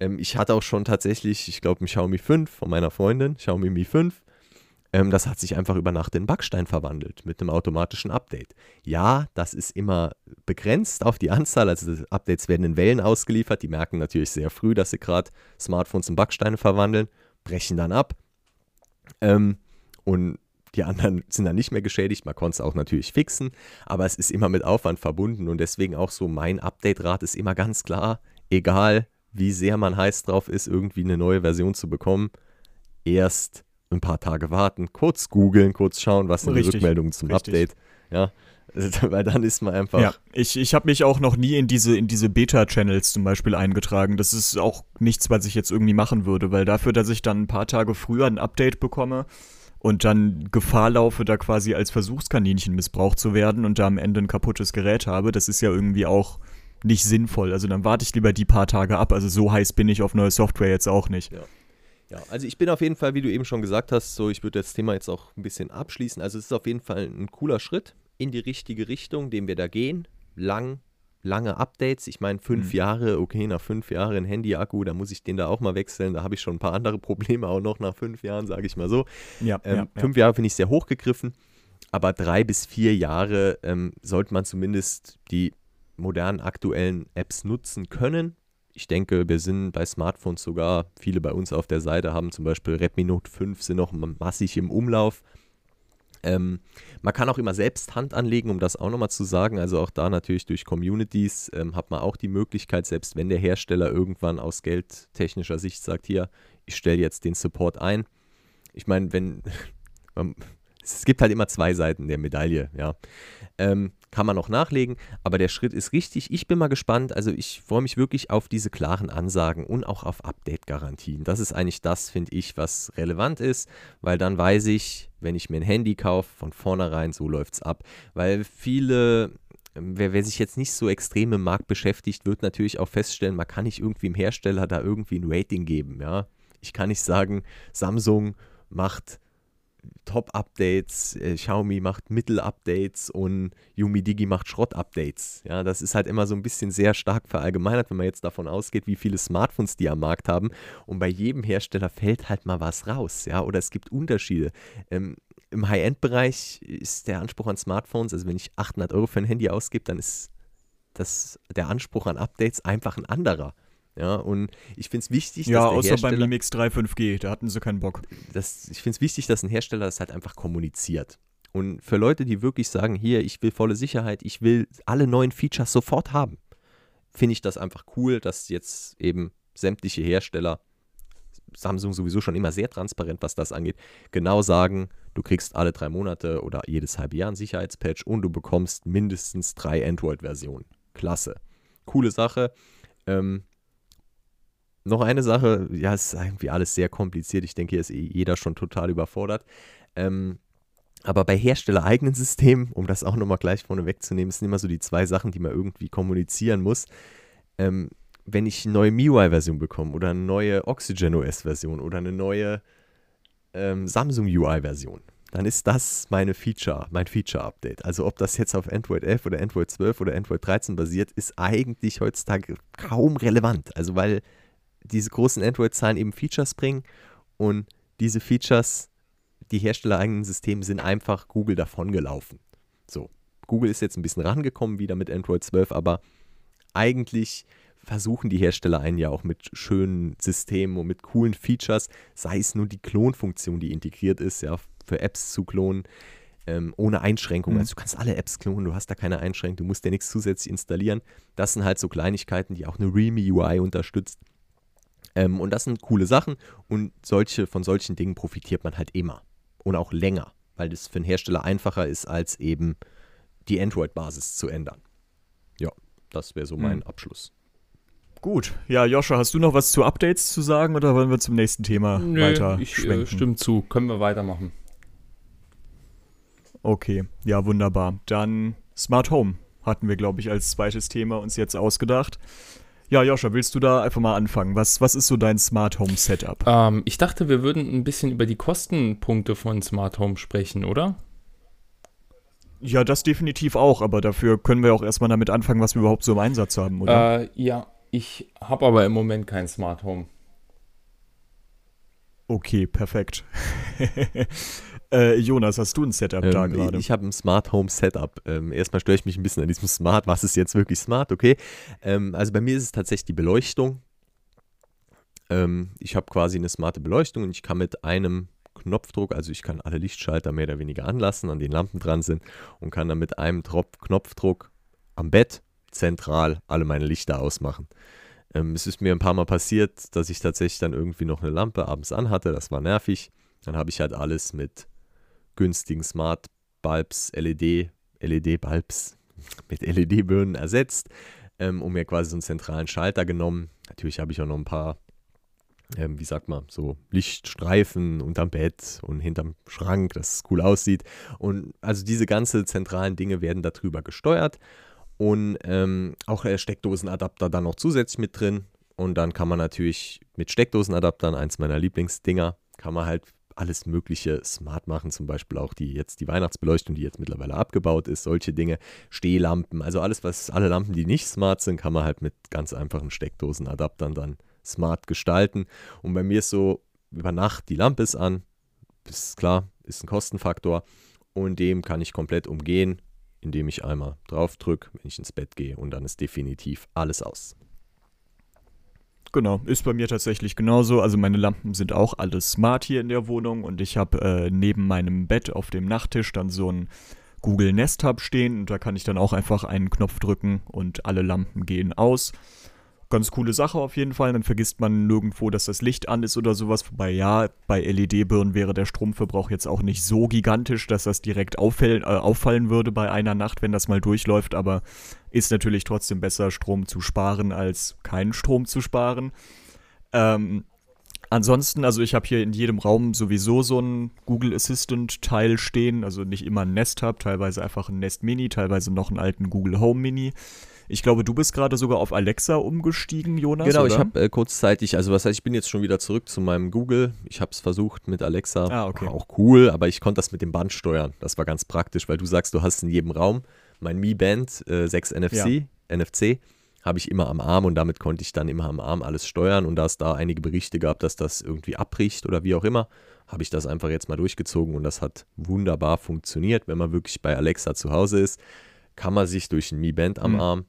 ähm, ich hatte auch schon tatsächlich, ich glaube, ein Xiaomi 5 von meiner Freundin, Xiaomi Mi 5. Ähm, das hat sich einfach über Nacht in Backstein verwandelt mit einem automatischen Update. Ja, das ist immer begrenzt auf die Anzahl, also Updates werden in Wellen ausgeliefert, die merken natürlich sehr früh, dass sie gerade Smartphones in Backsteine verwandeln, brechen dann ab ähm, und die anderen sind dann nicht mehr geschädigt, man konnte es auch natürlich fixen, aber es ist immer mit Aufwand verbunden und deswegen auch so mein Update-Rat ist immer ganz klar, egal wie sehr man heiß drauf ist, irgendwie eine neue Version zu bekommen, erst ein paar Tage warten, kurz googeln, kurz schauen, was sind richtig, die Rückmeldungen zum richtig. Update. Ja, weil dann ist man einfach. Ja, ich, ich habe mich auch noch nie in diese, in diese Beta-Channels zum Beispiel eingetragen. Das ist auch nichts, was ich jetzt irgendwie machen würde, weil dafür, dass ich dann ein paar Tage früher ein Update bekomme und dann Gefahr laufe, da quasi als Versuchskaninchen missbraucht zu werden und da am Ende ein kaputtes Gerät habe, das ist ja irgendwie auch nicht sinnvoll. Also dann warte ich lieber die paar Tage ab. Also so heiß bin ich auf neue Software jetzt auch nicht. Ja. Ja, also ich bin auf jeden Fall, wie du eben schon gesagt hast, so ich würde das Thema jetzt auch ein bisschen abschließen. Also es ist auf jeden Fall ein cooler Schritt in die richtige Richtung, den wir da gehen. Lang, lange Updates. Ich meine, fünf mhm. Jahre, okay, nach fünf Jahren ein Handy-Akku, da muss ich den da auch mal wechseln. Da habe ich schon ein paar andere Probleme auch noch nach fünf Jahren, sage ich mal so. Ja, ähm, ja, fünf ja. Jahre finde ich sehr hochgegriffen, aber drei bis vier Jahre ähm, sollte man zumindest die modernen aktuellen Apps nutzen können ich denke, wir sind bei Smartphones sogar, viele bei uns auf der Seite haben zum Beispiel Redmi Note 5 sind noch massig im Umlauf. Ähm, man kann auch immer selbst Hand anlegen, um das auch nochmal zu sagen. Also auch da natürlich durch Communities ähm, hat man auch die Möglichkeit, selbst wenn der Hersteller irgendwann aus geldtechnischer Sicht sagt, hier, ich stelle jetzt den Support ein. Ich meine, wenn man, es gibt halt immer zwei Seiten der Medaille, ja. Ähm, kann man noch nachlegen, aber der Schritt ist richtig. Ich bin mal gespannt. Also ich freue mich wirklich auf diese klaren Ansagen und auch auf Update-Garantien. Das ist eigentlich das, finde ich, was relevant ist, weil dann weiß ich, wenn ich mir ein Handy kaufe, von vornherein, so läuft es ab. Weil viele Wer, wer, sich jetzt nicht so extrem im Markt beschäftigt, wird natürlich auch feststellen, man kann nicht irgendwie im Hersteller da irgendwie ein Rating geben. Ja? Ich kann nicht sagen, Samsung macht Top-Updates, äh, Xiaomi macht Mittel-Updates und Yumi Digi macht Schrott-Updates. Ja, das ist halt immer so ein bisschen sehr stark verallgemeinert, wenn man jetzt davon ausgeht, wie viele Smartphones die am Markt haben. Und bei jedem Hersteller fällt halt mal was raus, ja, oder es gibt Unterschiede. Ähm, Im High-End-Bereich ist der Anspruch an Smartphones, also wenn ich 800 Euro für ein Handy ausgebe, dann ist das, der Anspruch an Updates einfach ein anderer. Ja, und ich finde es wichtig, ja, dass der außer Hersteller, beim Mimix 3 5G, da hatten sie keinen Bock. Das, ich finde es wichtig, dass ein Hersteller das halt einfach kommuniziert. Und für Leute, die wirklich sagen, hier, ich will volle Sicherheit, ich will alle neuen Features sofort haben, finde ich das einfach cool, dass jetzt eben sämtliche Hersteller, Samsung sowieso schon immer sehr transparent, was das angeht, genau sagen, du kriegst alle drei Monate oder jedes halbe Jahr ein Sicherheitspatch und du bekommst mindestens drei Android-Versionen. Klasse. Coole Sache. Ähm, noch eine Sache, ja, es ist irgendwie alles sehr kompliziert. Ich denke, hier ist eh jeder schon total überfordert. Ähm, aber bei herstellereigenen Systemen, um das auch nochmal gleich vorne wegzunehmen, sind immer so die zwei Sachen, die man irgendwie kommunizieren muss. Ähm, wenn ich eine neue MIUI-Version bekomme oder eine neue Oxygen OS-Version oder eine neue ähm, Samsung UI-Version, dann ist das meine Feature, mein Feature-Update. Also ob das jetzt auf Android 11 oder Android 12 oder Android 13 basiert, ist eigentlich heutzutage kaum relevant. Also weil diese großen Android-Zahlen eben Features bringen und diese Features, die herstellereigenen Systeme sind einfach Google davongelaufen. So, Google ist jetzt ein bisschen rangekommen wieder mit Android 12, aber eigentlich versuchen die Hersteller einen ja auch mit schönen Systemen und mit coolen Features, sei es nur die Klonfunktion, die integriert ist, ja, für Apps zu klonen, ähm, ohne Einschränkung. Mhm. Also du kannst alle Apps klonen, du hast da keine Einschränkung, du musst dir nichts zusätzlich installieren. Das sind halt so Kleinigkeiten, die auch eine Realme UI unterstützt. Ähm, und das sind coole Sachen und solche, von solchen Dingen profitiert man halt immer und auch länger, weil das für einen Hersteller einfacher ist, als eben die Android-Basis zu ändern. Ja, das wäre so mein mhm. Abschluss. Gut. Ja, Joscha, hast du noch was zu Updates zu sagen oder wollen wir zum nächsten Thema Nö, weiter ich äh, stimme zu. Können wir weitermachen. Okay, ja, wunderbar. Dann Smart Home hatten wir, glaube ich, als zweites Thema uns jetzt ausgedacht. Ja, Joscha, willst du da einfach mal anfangen? Was, was ist so dein Smart Home Setup? Ähm, ich dachte, wir würden ein bisschen über die Kostenpunkte von Smart Home sprechen, oder? Ja, das definitiv auch, aber dafür können wir auch erstmal damit anfangen, was wir überhaupt so im Einsatz haben, oder? Äh, ja, ich habe aber im Moment kein Smart Home. Okay, perfekt. äh, Jonas, hast du ein Setup ähm, da gerade? Ich habe ein Smart Home Setup. Ähm, erstmal störe ich mich ein bisschen an diesem Smart. Was ist jetzt wirklich smart? Okay. Ähm, also bei mir ist es tatsächlich die Beleuchtung. Ähm, ich habe quasi eine smarte Beleuchtung und ich kann mit einem Knopfdruck, also ich kann alle Lichtschalter mehr oder weniger anlassen, an den Lampen dran sind und kann dann mit einem Trop Knopfdruck am Bett zentral alle meine Lichter ausmachen. Ähm, es ist mir ein paar Mal passiert, dass ich tatsächlich dann irgendwie noch eine Lampe abends anhatte. Das war nervig. Dann habe ich halt alles mit günstigen Smart Bulbs, LED, LED-Bulbs mit LED-Birnen ersetzt ähm, und mir quasi so einen zentralen Schalter genommen. Natürlich habe ich auch noch ein paar, ähm, wie sagt man, so Lichtstreifen unterm Bett und hinterm Schrank, dass es cool aussieht. Und also diese ganzen zentralen Dinge werden darüber gesteuert und ähm, auch Steckdosenadapter dann noch zusätzlich mit drin. Und dann kann man natürlich mit Steckdosenadaptern, eins meiner Lieblingsdinger, kann man halt alles Mögliche smart machen, zum Beispiel auch die jetzt die Weihnachtsbeleuchtung, die jetzt mittlerweile abgebaut ist, solche Dinge, Stehlampen, also alles, was alle Lampen, die nicht smart sind, kann man halt mit ganz einfachen Steckdosenadaptern dann smart gestalten. Und bei mir ist so, über Nacht die Lampe ist an, ist klar, ist ein Kostenfaktor und dem kann ich komplett umgehen indem ich einmal drauf drücke, wenn ich ins Bett gehe und dann ist definitiv alles aus. Genau, ist bei mir tatsächlich genauso. Also meine Lampen sind auch alles smart hier in der Wohnung und ich habe äh, neben meinem Bett auf dem Nachttisch dann so ein Google Nest Hub stehen und da kann ich dann auch einfach einen Knopf drücken und alle Lampen gehen aus ganz coole Sache auf jeden Fall. Dann vergisst man nirgendwo, dass das Licht an ist oder sowas. Wobei ja, bei LED-Birnen wäre der Stromverbrauch jetzt auch nicht so gigantisch, dass das direkt auffällen, äh, auffallen würde bei einer Nacht, wenn das mal durchläuft. Aber ist natürlich trotzdem besser, Strom zu sparen, als keinen Strom zu sparen. Ähm, Ansonsten, also ich habe hier in jedem Raum sowieso so ein Google Assistant Teil stehen, also nicht immer ein Nest Hub, teilweise einfach ein Nest Mini, teilweise noch einen alten Google Home Mini. Ich glaube, du bist gerade sogar auf Alexa umgestiegen, Jonas. Genau, oder? ich habe äh, kurzzeitig, also was heißt, ich bin jetzt schon wieder zurück zu meinem Google. Ich habe es versucht mit Alexa. Ah, okay. War auch cool, aber ich konnte das mit dem Band steuern. Das war ganz praktisch, weil du sagst, du hast in jedem Raum mein Mi Band äh, 6 NFC, ja. NFC habe ich immer am Arm und damit konnte ich dann immer am Arm alles steuern und da es da einige Berichte gab, dass das irgendwie abbricht oder wie auch immer, habe ich das einfach jetzt mal durchgezogen und das hat wunderbar funktioniert. Wenn man wirklich bei Alexa zu Hause ist, kann man sich durch ein Mi Band am mhm. Arm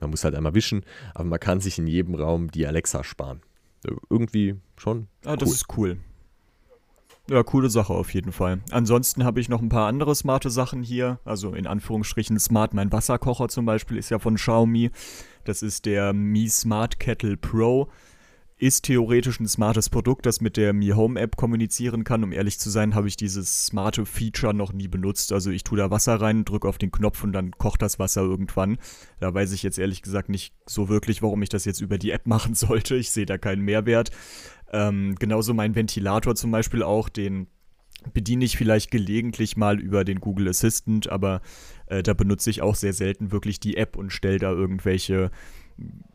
man muss halt einmal wischen, aber man kann sich in jedem Raum die Alexa sparen. Irgendwie schon. Ah, das ist cool. Ja, coole Sache auf jeden Fall. Ansonsten habe ich noch ein paar andere smarte Sachen hier. Also in Anführungsstrichen smart. Mein Wasserkocher zum Beispiel ist ja von Xiaomi. Das ist der Mi Smart Kettle Pro ist theoretisch ein smartes Produkt, das mit der Mi Home App kommunizieren kann. Um ehrlich zu sein, habe ich dieses smarte Feature noch nie benutzt. Also ich tue da Wasser rein, drücke auf den Knopf und dann kocht das Wasser irgendwann. Da weiß ich jetzt ehrlich gesagt nicht so wirklich, warum ich das jetzt über die App machen sollte. Ich sehe da keinen Mehrwert. Ähm, genauso mein Ventilator zum Beispiel auch, den bediene ich vielleicht gelegentlich mal über den Google Assistant, aber äh, da benutze ich auch sehr selten wirklich die App und stelle da irgendwelche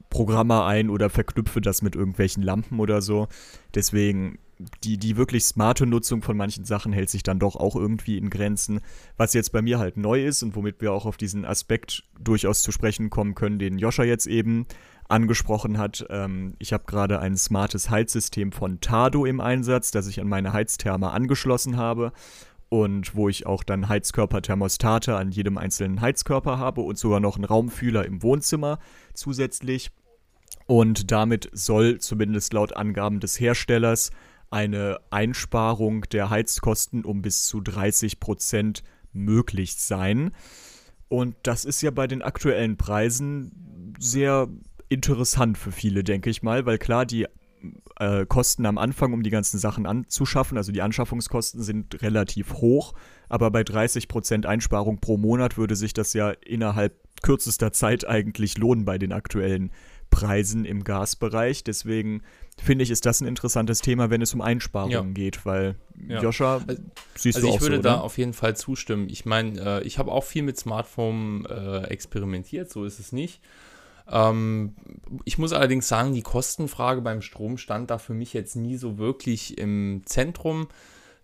Programme ein oder verknüpfe das mit irgendwelchen Lampen oder so. Deswegen die, die wirklich smarte Nutzung von manchen Sachen hält sich dann doch auch irgendwie in Grenzen. Was jetzt bei mir halt neu ist und womit wir auch auf diesen Aspekt durchaus zu sprechen kommen können, den Joscha jetzt eben angesprochen hat. Ähm, ich habe gerade ein smartes Heizsystem von Tado im Einsatz, das ich an meine Heiztherme angeschlossen habe und wo ich auch dann Heizkörperthermostate an jedem einzelnen Heizkörper habe und sogar noch einen Raumfühler im Wohnzimmer zusätzlich. Und damit soll zumindest laut Angaben des Herstellers eine Einsparung der Heizkosten um bis zu 30 Prozent möglich sein. Und das ist ja bei den aktuellen Preisen sehr interessant für viele, denke ich mal, weil klar, die äh, Kosten am Anfang, um die ganzen Sachen anzuschaffen, also die Anschaffungskosten sind relativ hoch, aber bei 30% Einsparung pro Monat würde sich das ja innerhalb kürzester Zeit eigentlich lohnen bei den aktuellen Preisen im Gasbereich. Deswegen finde ich, ist das ein interessantes Thema, wenn es um Einsparungen ja. geht, weil ja. Joscha, also, siehst also du auch ich würde da auf jeden Fall zustimmen. Ich meine, äh, ich habe auch viel mit Smartphone äh, experimentiert, so ist es nicht. Ähm, ich muss allerdings sagen, die Kostenfrage beim Strom stand da für mich jetzt nie so wirklich im Zentrum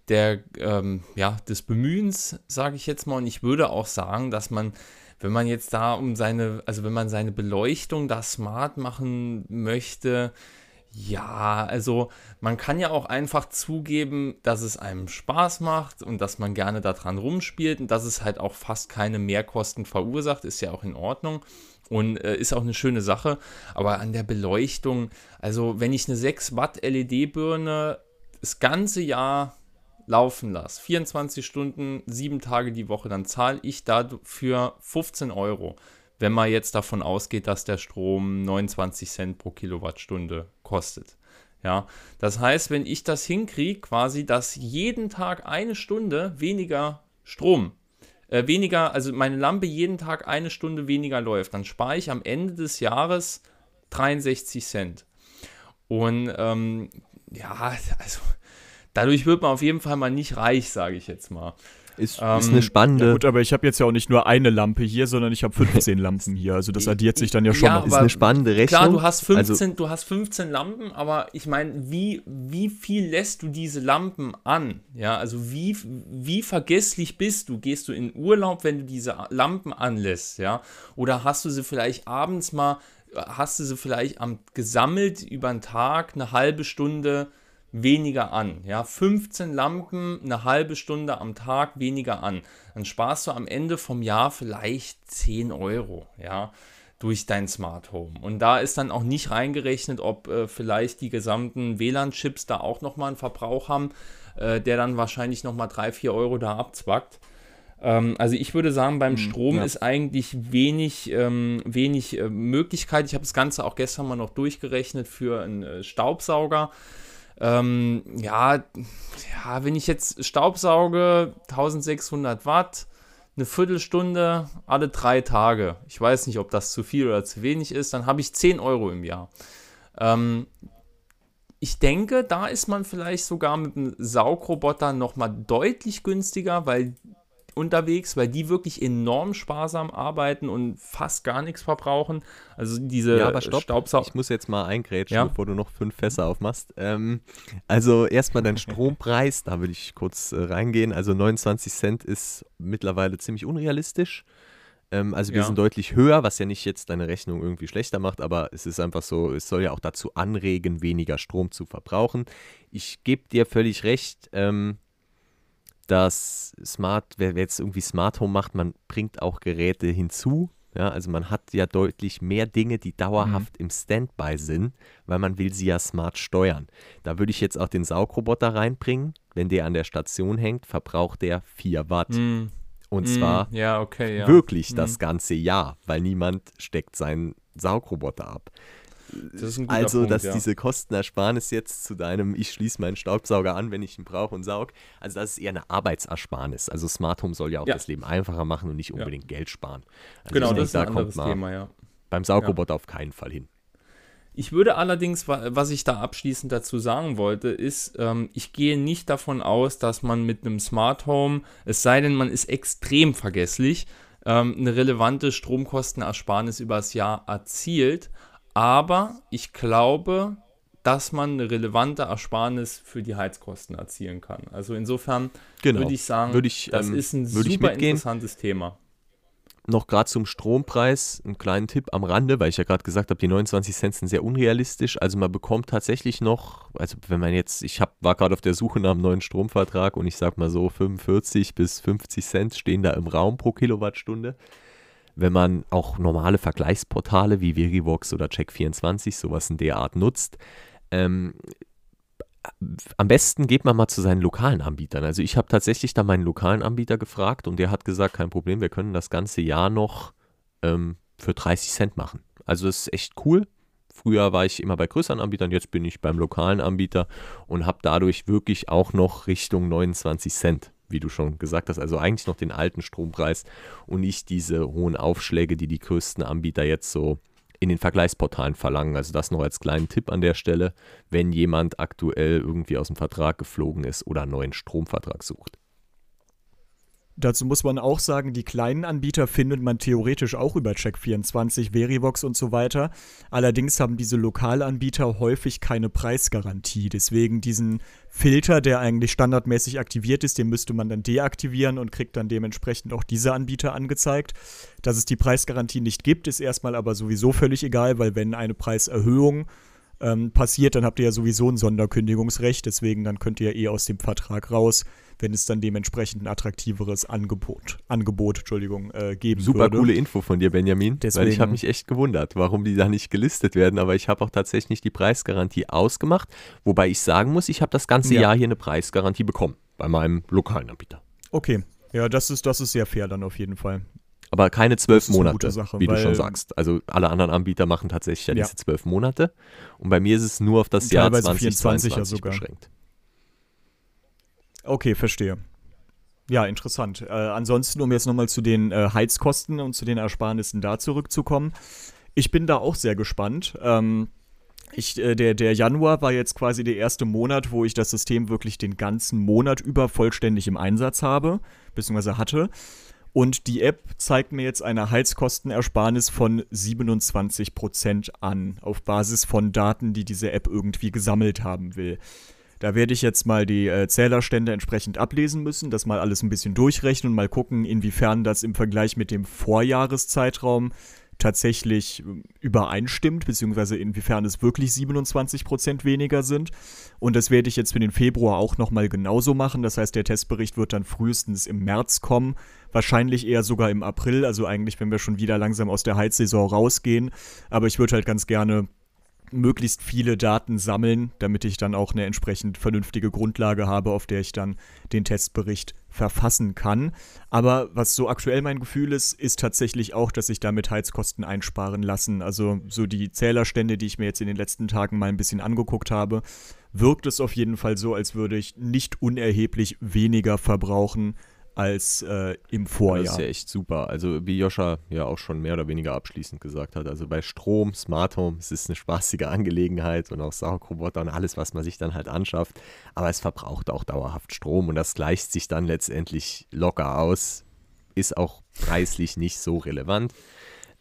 der, ähm, ja, des Bemühens, sage ich jetzt mal. Und ich würde auch sagen, dass man, wenn man jetzt da um seine, also wenn man seine Beleuchtung da smart machen möchte, ja, also man kann ja auch einfach zugeben, dass es einem Spaß macht und dass man gerne daran rumspielt und dass es halt auch fast keine Mehrkosten verursacht, ist ja auch in Ordnung und äh, ist auch eine schöne Sache. Aber an der Beleuchtung, also wenn ich eine 6 Watt LED-Birne das ganze Jahr laufen lasse, 24 Stunden, 7 Tage die Woche, dann zahle ich dafür 15 Euro. Wenn man jetzt davon ausgeht, dass der Strom 29 Cent pro Kilowattstunde kostet. Ja, das heißt, wenn ich das hinkriege, quasi, dass jeden Tag eine Stunde weniger Strom äh, weniger, also meine Lampe jeden Tag eine Stunde weniger läuft, dann spare ich am Ende des Jahres 63 Cent. Und ähm, ja, also dadurch wird man auf jeden Fall mal nicht reich, sage ich jetzt mal. Ist, ähm, ist eine spannende. Ja gut, aber ich habe jetzt ja auch nicht nur eine Lampe hier, sondern ich habe 15 Lampen hier. Also das addiert sich dann ja schon ja, noch. Ist eine spannende Rechnung. Klar, du hast 15, also, du hast 15 Lampen, aber ich meine, wie, wie viel lässt du diese Lampen an? Ja, also wie, wie vergesslich bist du? Gehst du in Urlaub, wenn du diese Lampen anlässt? Ja, oder hast du sie vielleicht abends mal, hast du sie vielleicht am, gesammelt über den Tag eine halbe Stunde? Weniger an. Ja, 15 Lampen, eine halbe Stunde am Tag weniger an. Dann sparst du am Ende vom Jahr vielleicht 10 Euro, ja, durch dein Smart Home. Und da ist dann auch nicht reingerechnet, ob äh, vielleicht die gesamten WLAN-Chips da auch nochmal einen Verbrauch haben, äh, der dann wahrscheinlich nochmal 3, 4 Euro da abzwackt. Ähm, also ich würde sagen, beim hm, Strom ja. ist eigentlich wenig, ähm, wenig äh, Möglichkeit. Ich habe das Ganze auch gestern mal noch durchgerechnet für einen äh, Staubsauger. Ähm, ja, ja, wenn ich jetzt Staubsauge, 1600 Watt, eine Viertelstunde alle drei Tage. Ich weiß nicht, ob das zu viel oder zu wenig ist. Dann habe ich 10 Euro im Jahr. Ähm, ich denke, da ist man vielleicht sogar mit einem Saugroboter nochmal deutlich günstiger, weil unterwegs, weil die wirklich enorm sparsam arbeiten und fast gar nichts verbrauchen. Also diese ja, aber stopp, Staubsauger. Ich muss jetzt mal eingrätschen, ja? bevor du noch fünf Fässer aufmachst. Ähm, also erstmal dein Strompreis, da würde ich kurz äh, reingehen. Also 29 Cent ist mittlerweile ziemlich unrealistisch. Ähm, also wir ja. sind deutlich höher, was ja nicht jetzt deine Rechnung irgendwie schlechter macht, aber es ist einfach so, es soll ja auch dazu anregen, weniger Strom zu verbrauchen. Ich gebe dir völlig recht. Ähm, dass Smart, wer, jetzt irgendwie Smart Home macht, man bringt auch Geräte hinzu. Ja, also man hat ja deutlich mehr Dinge, die dauerhaft mhm. im Standby sind, weil man will sie ja smart steuern. Da würde ich jetzt auch den Saugroboter reinbringen. Wenn der an der Station hängt, verbraucht der 4 Watt. Mhm. Und mhm. zwar ja, okay, ja. wirklich das mhm. ganze Jahr, weil niemand steckt seinen Saugroboter ab. Also, Punkt, dass ja. diese Kostenersparnis jetzt zu deinem, ich schließe meinen Staubsauger an, wenn ich ihn brauche und saug, also das ist eher eine Arbeitsersparnis. Also Smart Home soll ja auch ja. das Leben einfacher machen und nicht unbedingt ja. Geld sparen. Also genau, das ist ein anderes Thema, ja. Beim Saugroboter auf keinen Fall hin. Ich würde allerdings, was ich da abschließend dazu sagen wollte, ist, ähm, ich gehe nicht davon aus, dass man mit einem Smart Home, es sei denn, man ist extrem vergesslich, ähm, eine relevante Stromkostenersparnis übers Jahr erzielt. Aber ich glaube, dass man eine relevante Ersparnis für die Heizkosten erzielen kann. Also insofern Genau. würde ich sagen, Würde ich, das ähm, ist ein super interessantes Thema. noch gerade zum Strompreis einen kleinen Tipp am Rande, weil ich ja gerade gesagt habe, die 29 Cent sind sehr unrealistisch. Also man bekommt tatsächlich noch, also wenn man jetzt, ich hab, war gerade auf der Suche nach einem neuen Stromvertrag und ich sag mal so 45 bis 50 Cent stehen da im Raum pro Kilowattstunde. Wenn man auch normale Vergleichsportale wie Verivox oder Check24 sowas in der Art nutzt, ähm, am besten geht man mal zu seinen lokalen Anbietern. Also ich habe tatsächlich da meinen lokalen Anbieter gefragt und der hat gesagt, kein Problem, wir können das ganze Jahr noch ähm, für 30 Cent machen. Also das ist echt cool. Früher war ich immer bei größeren Anbietern, jetzt bin ich beim lokalen Anbieter und habe dadurch wirklich auch noch Richtung 29 Cent, wie du schon gesagt hast. Also eigentlich noch den alten Strompreis und nicht diese hohen Aufschläge, die die größten Anbieter jetzt so in den Vergleichsportalen verlangen. Also das noch als kleinen Tipp an der Stelle, wenn jemand aktuell irgendwie aus dem Vertrag geflogen ist oder einen neuen Stromvertrag sucht. Dazu muss man auch sagen, die kleinen Anbieter findet man theoretisch auch über Check24, Verivox und so weiter. Allerdings haben diese Lokalanbieter häufig keine Preisgarantie. Deswegen diesen Filter, der eigentlich standardmäßig aktiviert ist, den müsste man dann deaktivieren und kriegt dann dementsprechend auch diese Anbieter angezeigt. Dass es die Preisgarantie nicht gibt, ist erstmal aber sowieso völlig egal, weil wenn eine Preiserhöhung ähm, passiert, dann habt ihr ja sowieso ein Sonderkündigungsrecht. Deswegen dann könnt ihr ja eh aus dem Vertrag raus, wenn es dann dementsprechend ein attraktiveres Angebot, Angebot, Entschuldigung, äh, geben Super würde. coole Info von dir, Benjamin, weil Deswegen- ich habe mich echt gewundert, warum die da nicht gelistet werden, aber ich habe auch tatsächlich die Preisgarantie ausgemacht, wobei ich sagen muss, ich habe das ganze Ja. Jahr hier eine Preisgarantie bekommen bei meinem lokalen Anbieter. Okay. Ja, das ist, das ist sehr fair dann auf jeden Fall. Aber keine zwölf Monate, Sache, wie du schon sagst. Also alle anderen Anbieter machen tatsächlich ja, Ja. diese zwölf Monate. Und bei mir ist es nur auf das Jahr Teilweise 2022 24 ja sogar. beschränkt. Okay, verstehe. Ja, interessant. Äh, ansonsten, um jetzt nochmal zu den äh, Heizkosten und zu den Ersparnissen da zurückzukommen. Ich bin da auch sehr gespannt. Ähm, ich, äh, der, der Januar war jetzt quasi der erste Monat, wo ich das System wirklich den ganzen Monat über vollständig im Einsatz habe, beziehungsweise hatte. Und die App zeigt mir jetzt eine Heizkostenersparnis von 27% an, auf Basis von Daten, die diese App irgendwie gesammelt haben will. Da werde ich jetzt mal die äh, Zählerstände entsprechend ablesen müssen, das mal alles ein bisschen durchrechnen und mal gucken, inwiefern das im Vergleich mit dem Vorjahreszeitraum tatsächlich äh, übereinstimmt, beziehungsweise inwiefern es wirklich 27% weniger sind. Und das werde ich jetzt für den Februar auch nochmal genauso machen. Das heißt, der Testbericht wird dann frühestens im März kommen, wahrscheinlich eher sogar im April, also eigentlich, wenn wir schon wieder langsam aus der Heizsaison rausgehen. Aber ich würde halt ganz gerne möglichst viele Daten sammeln, damit ich dann auch eine entsprechend vernünftige Grundlage habe, auf der ich dann den Testbericht verfassen kann. Aber was so aktuell mein Gefühl ist, ist tatsächlich auch, dass sich damit Heizkosten einsparen lassen. Also so die Zählerstände, die ich mir jetzt in den letzten Tagen mal ein bisschen angeguckt habe, wirkt es auf jeden Fall so, als würde ich nicht unerheblich weniger verbrauchen als äh, im Das Vorjahr. ist ja echt super. Also wie Joscha ja auch schon mehr oder weniger abschließend gesagt hat, also bei Strom, Smart Home, es ist eine spaßige Angelegenheit und auch Saugroboter und alles, was man sich dann halt anschafft. Aber es verbraucht auch dauerhaft Strom und das gleicht sich dann letztendlich locker aus. Ist auch preislich nicht so relevant.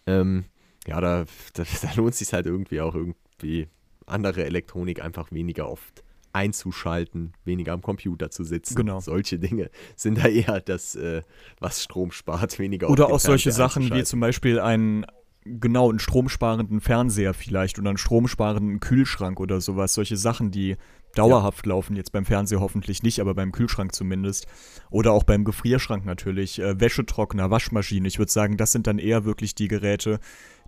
Ähm, ja, da, da, da lohnt sich halt irgendwie auch irgendwie andere Elektronik einfach weniger oft einzuschalten, weniger am Computer zu sitzen. Genau. Solche Dinge sind da eher das, äh, was Strom spart, weniger auf Oder auch solche Sachen wie zum Beispiel einen, genau, einen stromsparenden Fernseher vielleicht oder einen stromsparenden Kühlschrank oder sowas. Solche Sachen, die dauerhaft laufen, jetzt beim Fernseher hoffentlich nicht, aber beim Kühlschrank zumindest. Oder auch beim Gefrierschrank natürlich. Äh, Wäschetrockner, Waschmaschine. Ich würde sagen, das sind dann eher wirklich die Geräte,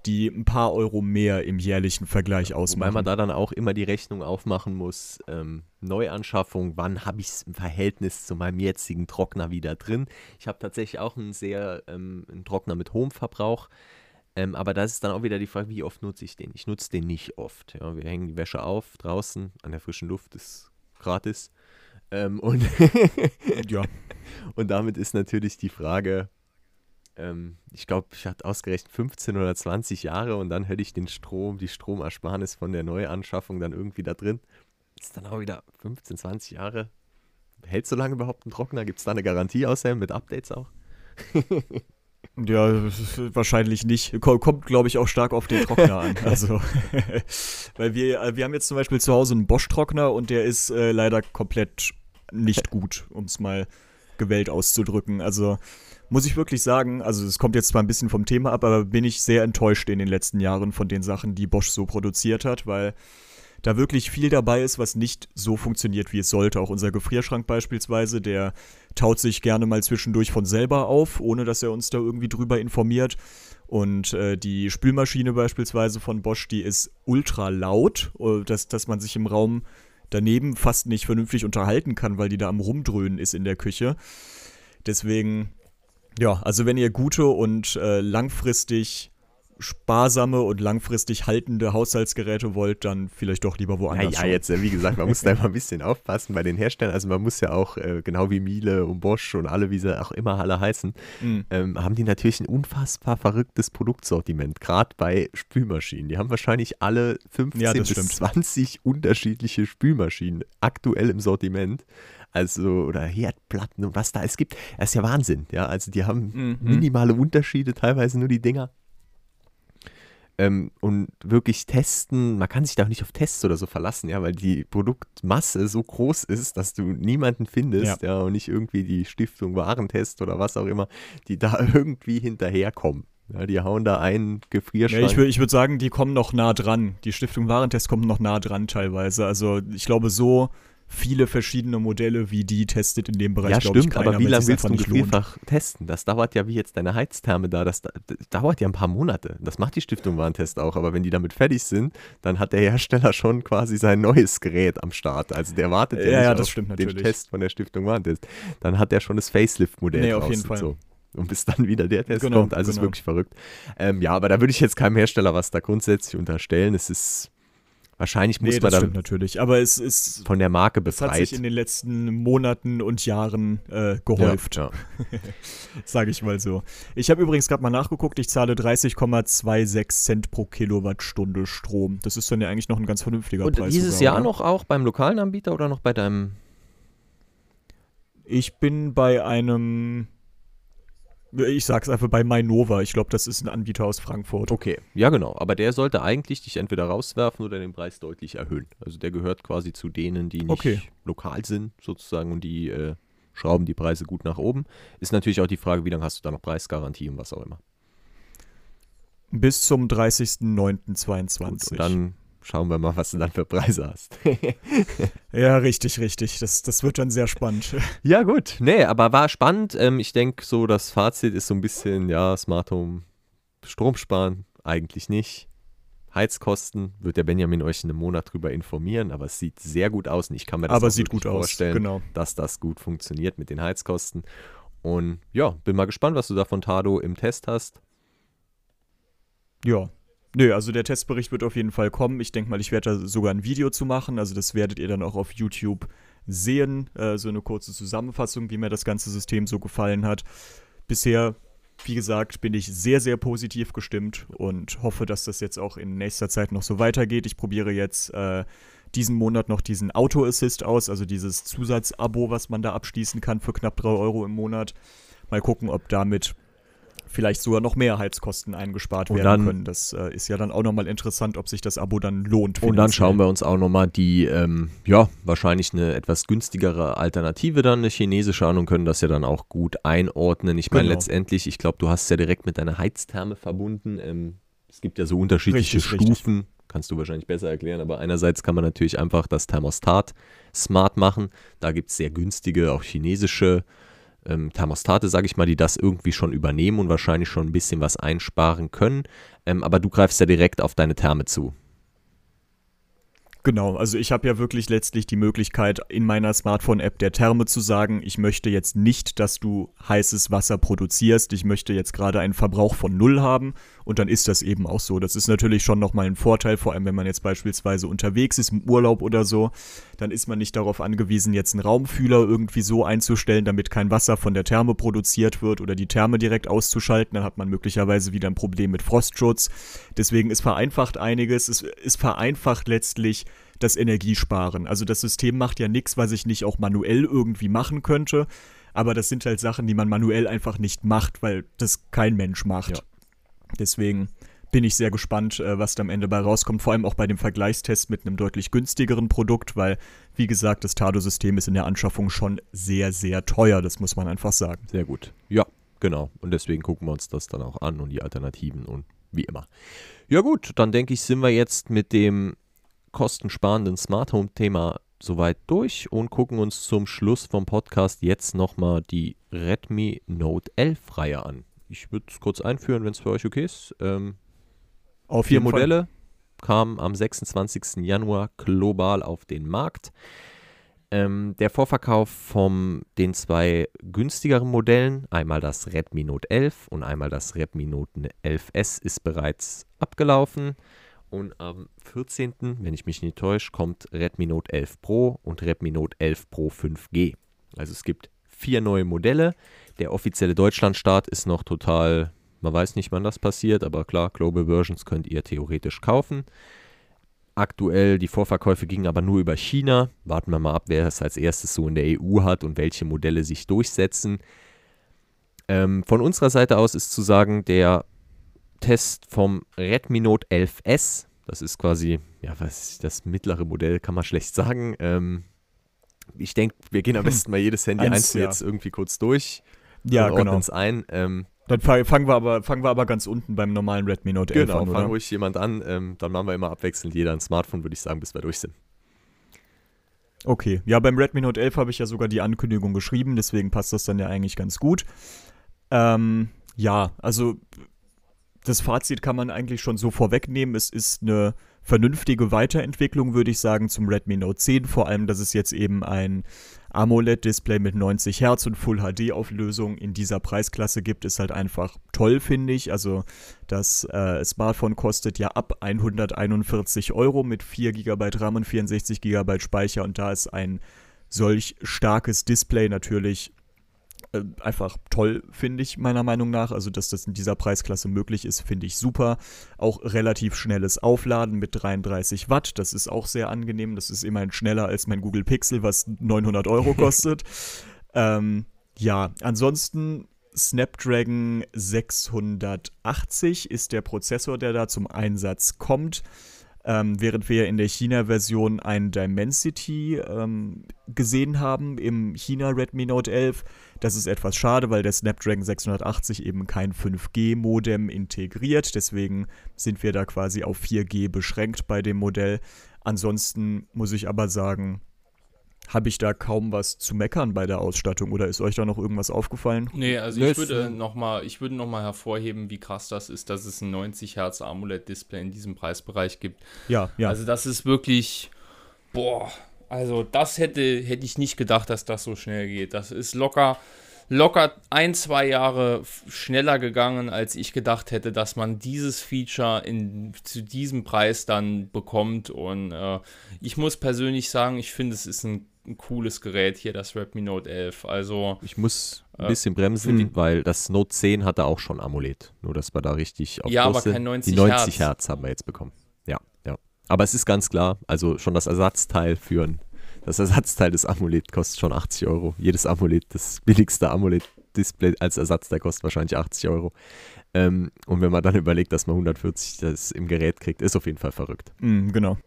die ein paar Euro mehr im jährlichen Vergleich ausmachen. man da dann auch immer die Rechnung aufmachen muss, ähm, Neuanschaffung, wann habe ich es im Verhältnis zu meinem jetzigen Trockner wieder drin. Ich habe tatsächlich auch einen sehr, ähm, einen Trockner mit hohem Verbrauch, ähm, aber das ist dann auch wieder die Frage, wie oft nutze ich den? Ich nutze den nicht oft. Ja, wir hängen die Wäsche auf, draußen, an der frischen Luft ist gratis. Ähm, und, ja. und damit ist natürlich die Frage, ähm, ich glaube, ich hatte ausgerechnet 15 oder 20 Jahre und dann hätte ich den Strom, die Stromersparnis von der Neuanschaffung dann irgendwie da drin. Ist dann auch wieder 15, 20 Jahre. Hält so lange überhaupt ein Trockner? Gibt es da eine Garantie außerdem mit Updates auch? Ja, wahrscheinlich nicht. Kommt, glaube ich, auch stark auf den Trockner an. Also, weil wir, äh, wir haben jetzt zum Beispiel zu Hause einen Bosch-Trockner und der ist äh, leider komplett nicht gut, um es mal gewählt auszudrücken. Also muss ich wirklich sagen, also es kommt jetzt zwar ein bisschen vom Thema ab, aber bin ich sehr enttäuscht in den letzten Jahren von den Sachen, die Bosch so produziert hat, weil da wirklich viel dabei ist, was nicht so funktioniert, wie es sollte. Auch unser Gefrierschrank beispielsweise, der taut sich gerne mal zwischendurch von selber auf, ohne dass er uns da irgendwie drüber informiert. Und äh, die Spülmaschine beispielsweise von Bosch, die ist ultra laut, äh, dass, dass man sich im Raum daneben fast nicht vernünftig unterhalten kann, weil die da am Rumdröhnen ist in der Küche. Deswegen, ja, also wenn ihr gute und äh, langfristig sparsame und langfristig haltende Haushaltsgeräte wollt, dann vielleicht doch lieber woanders. Ja, ja jetzt, äh, wie gesagt, man muss da immer ein bisschen aufpassen bei den Herstellern. Also man muss ja auch, äh, genau wie Miele und Bosch und alle, wie sie auch immer alle heißen, mhm. ähm, haben die natürlich ein unfassbar verrücktes Produktsortiment, gerade bei Spülmaschinen. Die haben wahrscheinlich alle 15 ja, bis stimmt. 20 unterschiedliche Spülmaschinen aktuell im Sortiment also oder Herdplatten und was da es gibt. Das ist ja Wahnsinn, ja. Also die haben mhm. minimale Unterschiede, teilweise nur die Dinger ähm, und wirklich testen. Man kann sich da auch nicht auf Tests oder so verlassen, ja, weil die Produktmasse so groß ist, dass du niemanden findest, ja, ja und nicht irgendwie die Stiftung Warentest oder was auch immer, die da irgendwie hinterherkommen. Ja, die hauen da einen Gefrierschrank. Ja, ich, ich würde sagen, die kommen noch nah dran. Die Stiftung Warentest kommt noch nah dran teilweise. Also ich glaube, so viele verschiedene Modelle wie die testet in dem Bereich. Ja, stimmt, keiner, aber wie lange willst du ein Gefrierfach testen? Das dauert ja wie jetzt deine Heiztherme da, das, das, dauert ja ein paar Monate. Das macht die Stiftung Warentest auch, aber wenn die damit fertig sind, dann hat der Hersteller schon quasi sein neues Gerät am Start. Also der wartet ja, ja, nicht auf den natürlich. Test von der Stiftung Warentest. Dann hat der schon das Facelift-Modell nee, auf jeden Fall. So und bis dann wieder der Test genau, kommt. Also genau. ist wirklich verrückt. Ähm, ja, aber da würde ich jetzt keinem Hersteller was da grundsätzlich unterstellen. Es ist Wahrscheinlich muss nee, man dann natürlich, aber es ist von der Marke befreit. Es hat sich in den letzten Monaten und Jahren äh, gehäuft, ja, ja. sage ich mal so. Ich habe übrigens gerade mal nachgeguckt, ich zahle 30,26 Cent pro Kilowattstunde Strom. Das ist dann ja eigentlich noch ein ganz vernünftiger und Preis. Und dieses sogar, Jahr oder? noch auch beim lokalen Anbieter oder noch bei deinem? Ich bin bei einem ich sag's einfach bei Mainova. Ich glaube, das ist ein Anbieter aus Frankfurt. Okay, ja genau. Aber der sollte eigentlich dich entweder rauswerfen oder den Preis deutlich erhöhen. Also der gehört quasi zu denen, die nicht okay. lokal sind sozusagen und die äh, schrauben die Preise gut nach oben. Ist natürlich auch die Frage, wie lange hast du da noch Preisgarantie und was auch immer. Bis zum 30.09.22. Und dann schauen wir mal, was du dann für Preise hast. ja, richtig, richtig. Das, das wird dann sehr spannend. Ja, gut. Nee, aber war spannend. Ähm, ich denke, so das Fazit ist so ein bisschen, ja, Smart Home Strom sparen, eigentlich nicht. Heizkosten wird der Benjamin euch in einem Monat drüber informieren, aber es sieht sehr gut aus und ich kann mir das aber sieht gut vorstellen, aus. Genau. dass das gut funktioniert mit den Heizkosten. Und ja, bin mal gespannt, was du da von Tado im Test hast. Ja, Nö, also der Testbericht wird auf jeden Fall kommen. Ich denke mal, ich werde da sogar ein Video zu machen. Also das werdet ihr dann auch auf YouTube sehen. Äh, so eine kurze Zusammenfassung, wie mir das ganze System so gefallen hat. Bisher, wie gesagt, bin ich sehr, sehr positiv gestimmt und hoffe, dass das jetzt auch in nächster Zeit noch so weitergeht. Ich probiere jetzt äh, diesen Monat noch diesen Auto Assist aus, also dieses Zusatzabo, was man da abschließen kann für knapp 3 Euro im Monat. Mal gucken, ob damit vielleicht sogar noch mehr Heizkosten eingespart werden dann, können. Das äh, ist ja dann auch nochmal interessant, ob sich das Abo dann lohnt. Und dann schauen wir uns auch nochmal die, ähm, ja, wahrscheinlich eine etwas günstigere Alternative dann, eine chinesische an und können das ja dann auch gut einordnen. Ich meine, genau. letztendlich, ich glaube, du hast es ja direkt mit deiner Heiztherme verbunden. Ähm, es gibt ja so unterschiedliche richtig, Stufen. Richtig. Kannst du wahrscheinlich besser erklären, aber einerseits kann man natürlich einfach das Thermostat smart machen. Da gibt es sehr günstige, auch chinesische ähm, Thermostate, sage ich mal, die das irgendwie schon übernehmen und wahrscheinlich schon ein bisschen was einsparen können. Ähm, aber du greifst ja direkt auf deine Therme zu. Genau, also ich habe ja wirklich letztlich die Möglichkeit, in meiner Smartphone-App der Therme zu sagen, ich möchte jetzt nicht, dass du heißes Wasser produzierst, ich möchte jetzt gerade einen Verbrauch von null haben und dann ist das eben auch so. Das ist natürlich schon nochmal ein Vorteil, vor allem wenn man jetzt beispielsweise unterwegs ist im Urlaub oder so, dann ist man nicht darauf angewiesen, jetzt einen Raumfühler irgendwie so einzustellen, damit kein Wasser von der Therme produziert wird oder die Therme direkt auszuschalten, dann hat man möglicherweise wieder ein Problem mit Frostschutz. Deswegen ist vereinfacht einiges, es ist vereinfacht letztlich das Energiesparen. Also das System macht ja nichts, was ich nicht auch manuell irgendwie machen könnte. aber das sind halt Sachen, die man manuell einfach nicht macht, weil das kein Mensch macht. Ja. Deswegen bin ich sehr gespannt, äh, was da am Ende bei rauskommt. Vor allem auch bei dem Vergleichstest mit einem deutlich günstigeren Produkt, weil, wie gesagt, das Tado-System ist in der Anschaffung schon sehr, sehr teuer. Das muss man einfach sagen. Sehr gut. Ja, genau. Und deswegen gucken wir uns das dann auch an und die Alternativen und wie immer. Ja gut, dann denke ich, sind wir jetzt mit dem kostensparenden Smart Home Thema soweit durch und gucken uns zum Schluss vom Podcast jetzt nochmal die Redmi Note 11 Reihe an. Ich würde es kurz einführen, wenn es für euch okay ist. Ähm, Auf vier jeden Fall. Modelle kamen am 26. Januar global auf den Markt. Ähm, der Vorverkauf von den zwei günstigeren Modellen, einmal das Redmi Note 11 und einmal das Redmi Note 11S, ist bereits abgelaufen. Und am 14., wenn ich mich nicht täusche, kommt Redmi Note 11 Pro und Redmi Note 11 Pro 5G. Also es gibt vier neue Modelle. Der offizielle Deutschlandstart ist noch total, man weiß nicht, wann das passiert, aber klar, Global Versions könnt ihr theoretisch kaufen. Aktuell, die Vorverkäufe gingen aber nur über China. Warten wir mal ab, wer es als erstes so in der EU hat und welche Modelle sich durchsetzen. Ähm, von unserer Seite aus ist zu sagen, der Test vom Redmi Note 11S, das ist quasi, ja, was das mittlere Modell, kann man schlecht sagen. Ähm, ich denke, wir gehen am besten mal jedes Handy Eins, einzeln ja. jetzt irgendwie kurz durch Ja, und genau. es ein. Ähm, Dann fa- fangen wir, aber, fangen wir aber ganz unten beim normalen Redmi Note 11 genau, an, fang oder? ruhig jemand an. Ähm, dann machen wir immer abwechselnd jeder ein Smartphone, würde ich sagen, bis wir durch sind. Okay, ja, beim Redmi Note 11 habe ich ja sogar die Ankündigung geschrieben, deswegen passt das dann ja eigentlich ganz gut. Ähm, ja, also das Fazit kann man eigentlich schon so vorwegnehmen. Es ist eine vernünftige Weiterentwicklung, würde ich sagen, zum Redmi Note 10. Vor allem, dass es jetzt eben ein AMOLED-Display mit 90 Hertz und Full HD-Auflösung in dieser Preisklasse gibt, ist halt einfach toll, finde ich. Also das äh, Smartphone kostet ja ab 141 Euro mit 4 GB RAM und 64 GB Speicher und da ist ein solch starkes Display natürlich äh, einfach toll, finde ich meiner Meinung nach. Also, dass das in dieser Preisklasse möglich ist, finde ich super. Auch relativ schnelles Aufladen mit 33 Watt, das ist auch sehr angenehm. Das ist immerhin schneller als mein Google Pixel, was 900 Euro kostet. ähm, ja, ansonsten Snapdragon 680 ist der Prozessor, der da zum Einsatz kommt. Ähm, während wir in der China-Version ein Dimensity ähm, gesehen haben im China Redmi Note 11. Das ist etwas schade, weil der Snapdragon 680 eben kein 5G-Modem integriert. Deswegen sind wir da quasi auf 4G beschränkt bei dem Modell. Ansonsten muss ich aber sagen, habe ich da kaum was zu meckern bei der Ausstattung oder ist euch da noch irgendwas aufgefallen? Nee, also ich würde nochmal noch mal hervorheben, wie krass das ist, dass es ein 90 Hertz AMOLED-Display in diesem Preisbereich gibt. Ja, ja. Also das ist wirklich, boah, also das hätte, hätte ich nicht gedacht, dass das so schnell geht. Das ist locker, locker ein, zwei Jahre schneller gegangen, als ich gedacht hätte, dass man dieses Feature in, zu diesem Preis dann bekommt. Und äh, ich muss persönlich sagen, ich finde, es ist ein, ein cooles Gerät hier, das Redmi Note 11. Also Ich muss ein Äh, bisschen bremsen, für die- weil das Note 10 hatte auch schon AMOLED. Nur, dass wir da richtig auf Ja, Kurs aber kein 90 Die 90 Hertz. Hertz haben wir jetzt bekommen. Aber es ist ganz klar, also schon das Ersatzteil für ein, das Ersatzteil des AMOLED kostet schon 80 Euro. Jedes AMOLED, das billigste AMOLED-Display als Ersatzteil kostet wahrscheinlich 80 Euro. Ähm, und wenn man dann überlegt, dass man 140 das im Gerät kriegt, ist auf jeden Fall verrückt. Mm, genau.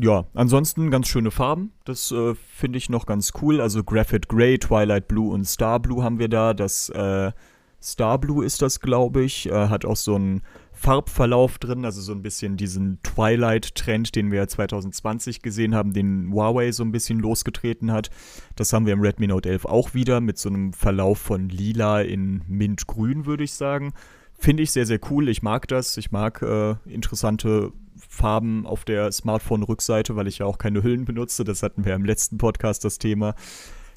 Ja, ansonsten ganz schöne Farben. Das äh, finde ich noch ganz cool. Also Graphite Grey, Twilight Blue und Star Blue haben wir da. Das äh, Star Blue ist das, glaube ich. Äh, hat auch so einen Farbverlauf drin, also so ein bisschen diesen Twilight-Trend, den wir 2020 gesehen haben, den Huawei so ein bisschen losgetreten hat. Das haben wir im Redmi Note 11 auch wieder mit so einem Verlauf von lila in mintgrün, würde ich sagen. Finde ich sehr, sehr cool. Ich mag das. Ich mag äh, interessante Farben auf der Smartphone-Rückseite, weil ich ja auch keine Hüllen benutze. Das hatten wir im letzten Podcast das Thema.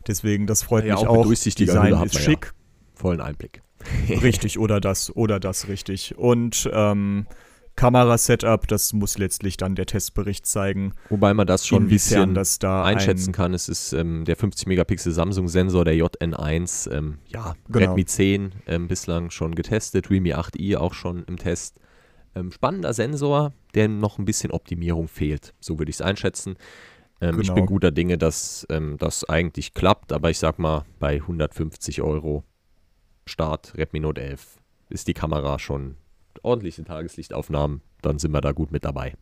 Deswegen, das freut Ja, mich auch auch. durchsichtiger Design Hülle hat ist man ja. schick. Vollen Einblick. Richtig, oder das, oder das, richtig. Und ähm, Kamera-Setup, das muss letztlich dann der Testbericht zeigen, Wobei man das schon ein inwiefern bisschen das da einschätzen ein, kann. Es ist ähm, der 50-Megapixel Samsung-Sensor, der JN1. Ähm, ja, Genau. Redmi 10 ähm, bislang schon getestet, Realme 8i auch schon im Test. Ähm, spannender Sensor, der noch ein bisschen Optimierung fehlt. So würde ich es einschätzen. Genau. Ich bin guter Dinge, dass ähm, das eigentlich klappt, aber ich sag mal, bei 150 Euro Start Redmi Note 11 ist die Kamera schon ordentliche Tageslichtaufnahmen, dann sind wir da gut mit dabei.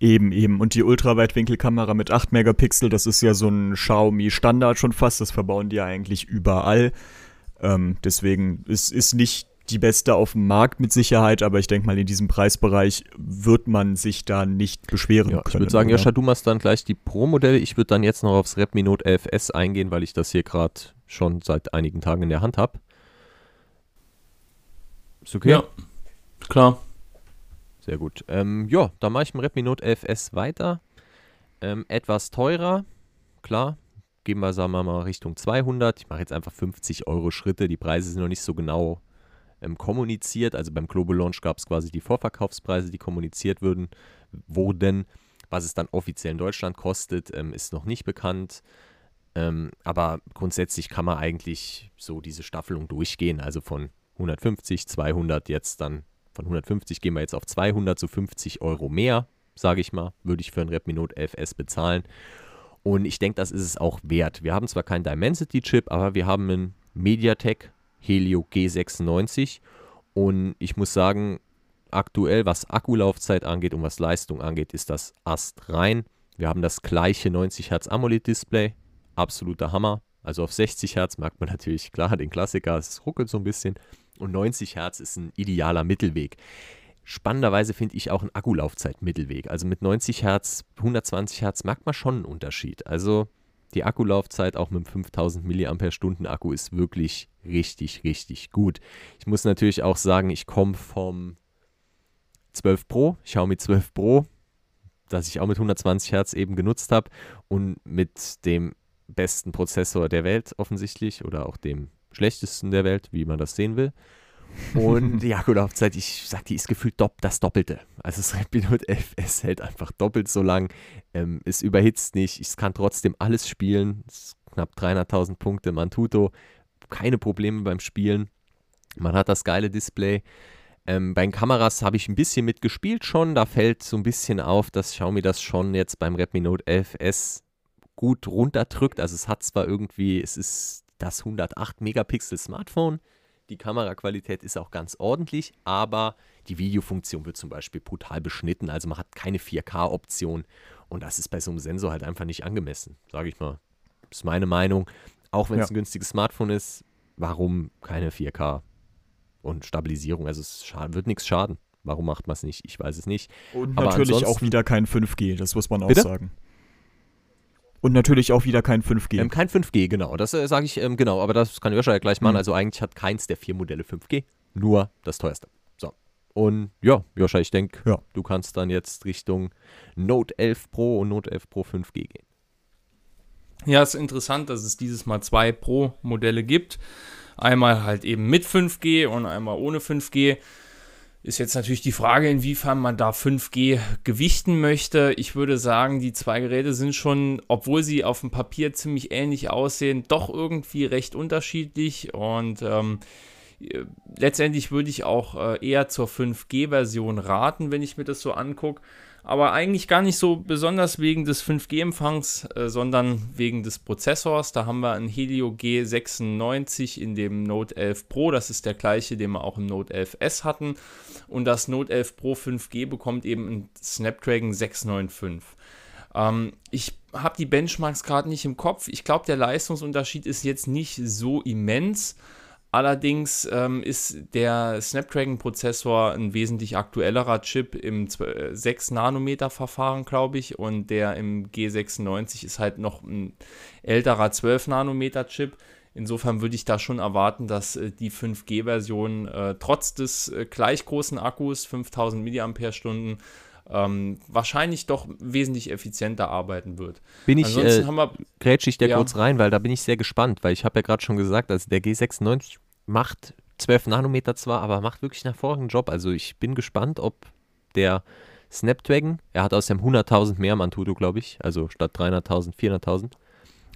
Eben, eben. Und die Ultraweitwinkelkamera mit 8 Megapixel, das ist ja so ein Xiaomi-Standard schon fast. Das verbauen die ja eigentlich überall. Ähm, deswegen ist, ist nicht die beste auf dem Markt mit Sicherheit, aber ich denke mal, in diesem Preisbereich wird man sich da nicht beschweren ja, können. Ich würde sagen, Joscha, du machst dann gleich die Pro-Modelle. Ich würde dann jetzt noch aufs Redmi Note 11S eingehen, weil ich das hier gerade schon seit einigen Tagen in der Hand habe. Ist okay? Ja, klar. Sehr gut. Ähm, ja, dann mache ich mit Redmi Note 11S weiter. Ähm, etwas teurer, klar. Gehen wir, sagen wir mal, Richtung 200. Ich mache jetzt einfach 50 Euro Schritte. Die Preise sind noch nicht so genau ähm, kommuniziert. Also beim Global Launch gab es quasi die Vorverkaufspreise, die kommuniziert würden, wurden. Was es dann offiziell in Deutschland kostet, ähm, ist noch nicht bekannt. Ähm, aber grundsätzlich kann man eigentlich so diese Staffelung durchgehen. Also von 150, 200 jetzt dann von 150 gehen wir jetzt auf 200, so 50 Euro mehr, sage ich mal, würde ich für ein Redmi Note 11S bezahlen. Und ich denke, das ist es auch wert. Wir haben zwar keinen Dimensity-Chip, aber wir haben einen MediaTek Helio G96. Und ich muss sagen, aktuell, was Akkulaufzeit angeht und was Leistung angeht, ist das Ast rein. Wir haben das gleiche 90 Hertz AMOLED-Display. Absoluter Hammer. Also auf 60 Hertz merkt man natürlich klar den Klassiker, es ruckelt so ein bisschen und 90 Hertz ist ein idealer Mittelweg. Spannenderweise finde ich auch ein Akkulaufzeit-Mittelweg. Also mit 90 Hertz, 120 Hertz merkt man schon einen Unterschied. Also die Akkulaufzeit auch mit einem 5000 mAh Akku ist wirklich richtig, richtig gut. Ich muss natürlich auch sagen, ich komme vom 12 Pro, Xiaomi 12 Pro, das ich auch mit 120 Hertz eben genutzt habe und mit dem besten Prozessor der Welt offensichtlich oder auch dem schlechtesten der Welt, wie man das sehen will. Und die Akkulaufzeit, ich sag, die ist gefühlt dopp, das Doppelte. Also das Redmi Note 11 hält einfach doppelt so lang. Ähm, es überhitzt nicht. Es kann trotzdem alles spielen. knapp 300.000 Punkte Mantuto. Keine Probleme beim Spielen. Man hat das geile Display. Ähm, bei den Kameras habe ich ein bisschen mitgespielt schon. Da fällt so ein bisschen auf, dass Xiaomi das schon jetzt beim Redmi Note 11S gut runterdrückt. Also es hat zwar irgendwie, es ist das 108 Megapixel Smartphone. Die Kameraqualität ist auch ganz ordentlich, aber die Videofunktion wird zum Beispiel brutal beschnitten. Also man hat keine 4K-Option und das ist bei so einem Sensor halt einfach nicht angemessen, sage ich mal. Das ist meine Meinung. Auch wenn es ja. ein günstiges Smartphone ist, warum keine 4K und Stabilisierung? Also es wird nichts schaden. Warum macht man es nicht? Ich weiß es nicht. Und Aber natürlich auch wieder kein 5G, das muss man auch Bitte? sagen. Und natürlich auch wieder kein 5G. Ähm, kein 5G, genau. Das äh, sage ich, ähm, genau. Aber das kann Joscha ja gleich machen. Mhm. Also eigentlich hat keins der vier Modelle 5G. Nur das teuerste. So. Und ja, Joscha, ich denke, ja. du kannst dann jetzt Richtung Note 11 Pro und Note 11 Pro 5G gehen. Ja, es ist interessant, dass es dieses Mal zwei Pro-Modelle gibt. Einmal halt eben mit 5G und einmal ohne 5G. Ist jetzt natürlich die Frage, inwiefern man da 5G gewichten möchte. Ich würde sagen, die zwei Geräte sind schon, obwohl sie auf dem Papier ziemlich ähnlich aussehen, doch irgendwie recht unterschiedlich. Und ähm, letztendlich würde ich auch äh, eher zur 5G-Version raten, wenn ich mir das so angucke aber eigentlich gar nicht so besonders wegen des 5G-Empfangs, äh, sondern wegen des Prozessors. Da haben wir einen Helio G96 in dem Note 11 Pro, das ist der gleiche, den wir auch im Note 11S hatten. Und das Note 11 Pro 5G bekommt eben einen Snapdragon 695. Ähm, ich habe die Benchmarks gerade nicht im Kopf. Ich glaube, der Leistungsunterschied ist jetzt nicht so immens. Allerdings ähm, ist der Snapdragon-Prozessor ein wesentlich aktuellerer Chip im 6-Nanometer-Verfahren, glaube ich, und der im G96 ist halt noch ein älterer 12-Nanometer-Chip. Insofern würde ich da schon erwarten, dass äh, die 5G-Version äh, trotz des äh, gleich großen Akkus, 5000 mAh, ähm, wahrscheinlich doch wesentlich effizienter arbeiten wird. Bin ich, äh, grätsche ich da ja. kurz rein, weil da bin ich sehr gespannt, weil ich habe ja gerade schon gesagt, also der G96 macht 12 Nanometer zwar, aber macht wirklich einen hervorragenden Job. Also ich bin gespannt, ob der Snapdragon, er hat aus dem 100.000 mehr Mantudo, glaube ich, also statt 300.000, 400.000,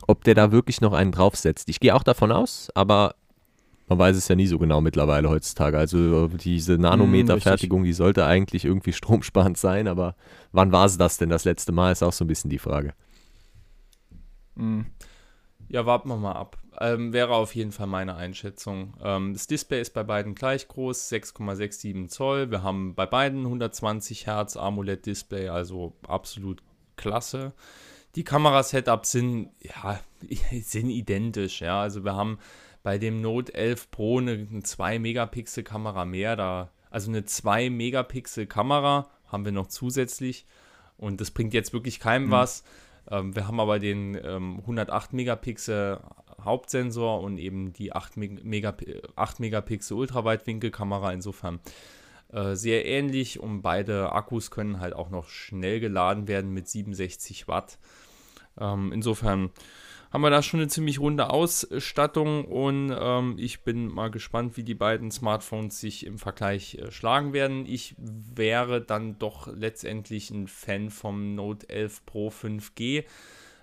ob der da wirklich noch einen draufsetzt. Ich gehe auch davon aus, aber Man weiß es ja nie so genau mittlerweile heutzutage. Also diese Nanometerfertigung, die sollte eigentlich irgendwie stromsparend sein, aber wann war es das denn das letzte Mal, ist auch so ein bisschen die Frage. Mhm. Ja, warten wir mal ab. Ähm, wäre auf jeden Fall meine Einschätzung. Ähm, das Display ist bei beiden gleich groß, 6,67 Zoll. Wir haben bei beiden 120 Hertz AMOLED-Display, also absolut klasse. Die Kamerasetups sind, ja, sind identisch. Ja. Also wir haben bei dem Note 11 Pro eine, eine 2-Megapixel-Kamera mehr. Da, also eine 2-Megapixel-Kamera haben wir noch zusätzlich. Und das bringt jetzt wirklich keinem mhm. was. Ähm, wir haben aber den ähm, 108 Megapixel Hauptsensor und eben die 8, Megap 8 Megapixel Ultraweitwinkelkamera. Insofern äh, sehr ähnlich und beide Akkus können halt auch noch schnell geladen werden mit 67 Watt. Ähm, insofern haben wir da schon eine ziemlich runde Ausstattung und ähm, ich bin mal gespannt, wie die beiden Smartphones sich im Vergleich äh, schlagen werden. Ich wäre dann doch letztendlich ein Fan vom Note 11 Pro 5G,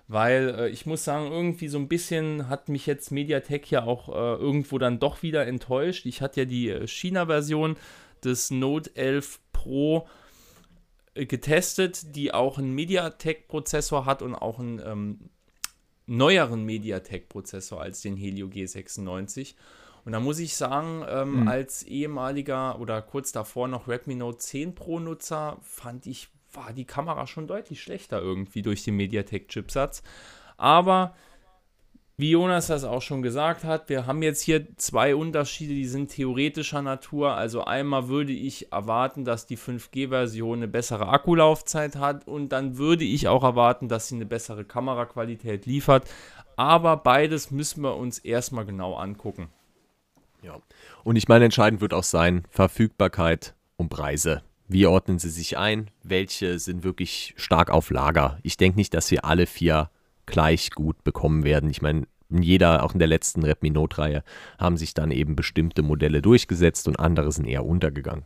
weil äh, ich muss sagen, irgendwie so ein bisschen hat mich jetzt MediaTek ja auch äh, irgendwo dann doch wieder enttäuscht. Ich hatte ja die äh, China-Version des Note 11 Pro äh, getestet, die auch einen MediaTek-Prozessor hat und auch einen ähm, neueren MediaTek-Prozessor als den Helio G96. Und da muss ich sagen, ähm, mhm. als ehemaliger oder kurz davor noch Redmi Note 10 Pro-Nutzer fand ich, war die Kamera schon deutlich schlechter irgendwie durch den MediaTek-Chipsatz. Aber wie Jonas das auch schon gesagt hat, wir haben jetzt hier zwei Unterschiede, die sind theoretischer Natur. Also einmal würde ich erwarten, dass die 5G-Version eine bessere Akkulaufzeit hat und dann würde ich auch erwarten, dass sie eine bessere Kameraqualität liefert. Aber beides müssen wir uns erstmal genau angucken. Ja. Und ich meine, entscheidend wird auch sein, Verfügbarkeit und Preise. Wie ordnen sie sich ein? Welche sind wirklich stark auf Lager? Ich denke nicht, dass wir alle vier gleich gut bekommen werden. Ich meine, jeder, auch in der letzten Redmi Note-Reihe, haben sich dann eben bestimmte Modelle durchgesetzt und andere sind eher untergegangen.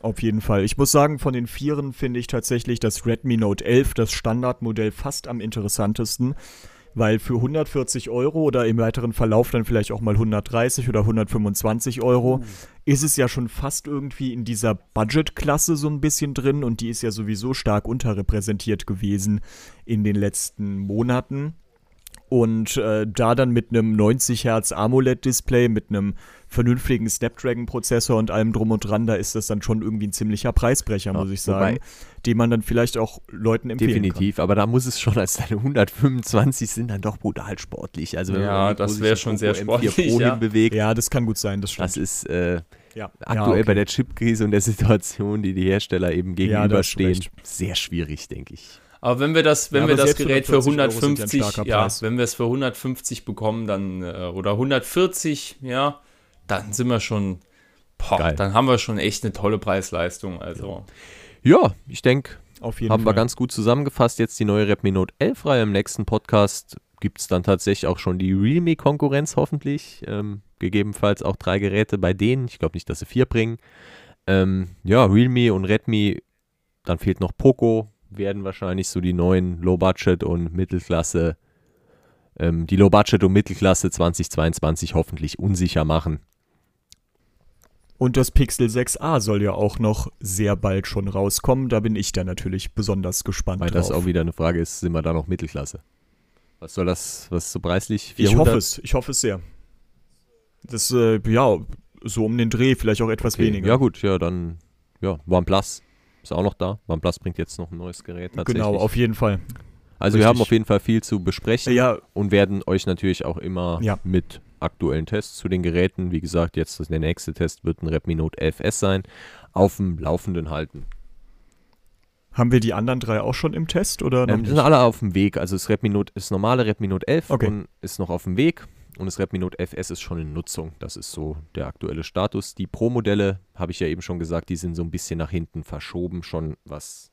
Auf jeden Fall. Ich muss sagen, von den Vieren finde ich tatsächlich das Redmi Note 11, das Standardmodell, fast am interessantesten weil für 140 Euro oder im weiteren Verlauf dann vielleicht auch mal 130 oder 125 Euro uh. Ist es ja schon fast irgendwie in dieser Budget-Klasse so ein bisschen drin und die ist ja sowieso stark unterrepräsentiert gewesen in den letzten Monaten. Und äh, da dann mit einem 90 Hertz AMOLED-Display, mit einem vernünftigen Snapdragon-Prozessor und allem drum und dran, da ist das dann schon irgendwie ein ziemlicher Preisbrecher, ja, muss ich sagen, den man dann vielleicht auch Leuten empfehlen Definitiv, kann. aber da muss es schon als deine 125 sind dann doch brutal sportlich. Also ja, das wäre schon sehr sportlich. Ja. Bewegt, ja, das kann gut sein, das stimmt. Das ist äh, ja. aktuell ja, okay. bei der Chipkrise und der Situation, die die Hersteller eben gegenüberstehen, sehr schwierig, denke ich. Aber wenn wir das, wenn ja, wir das Gerät für 150, ja, wenn wir es für 150 bekommen, dann äh, oder 140, ja, dann sind wir schon, boah, dann haben wir schon echt eine tolle Preisleistung. Also. Ja, ich denke, haben Fall. wir ganz gut zusammengefasst. Jetzt die neue Redmi Note 11 Reihe. Im nächsten Podcast gibt es dann tatsächlich auch schon die Realme-Konkurrenz hoffentlich. Ähm, gegebenenfalls auch drei Geräte bei denen. Ich glaube nicht, dass sie vier bringen. Ähm, ja, Realme und Redmi. Dann fehlt noch Poco, werden wahrscheinlich so die neuen Low-Budget und Mittelklasse, ähm, die Low-Budget und Mittelklasse 2022 hoffentlich unsicher machen. Und das Pixel 6a soll ja auch noch sehr bald schon rauskommen. Da bin ich dann natürlich besonders gespannt Weil drauf. das auch wieder eine Frage ist, sind wir da noch Mittelklasse? Was soll das, was so preislich? 400? Ich hoffe es, ich hoffe es sehr. Das, äh, ja, so um den Dreh, vielleicht auch etwas okay. weniger. Ja gut, ja, dann, ja, OnePlus ist auch noch da. OnePlus bringt jetzt noch ein neues Gerät tatsächlich. Genau, auf jeden Fall. Also Richtig. wir haben auf jeden Fall viel zu besprechen ja. und werden euch natürlich auch immer ja. mit aktuellen Tests zu den Geräten, wie gesagt, jetzt der nächste Test wird ein Redmi Note 11S sein, auf dem Laufenden halten. Haben wir die anderen drei auch schon im Test oder ähm, die sind alle auf dem Weg. Also das Redmi Note ist normale Redmi Note 11 okay. und ist noch auf dem Weg. Und das Redmi Note FS ist schon in Nutzung. Das ist so der aktuelle Status. Die Pro-Modelle, habe ich ja eben schon gesagt, die sind so ein bisschen nach hinten verschoben, schon was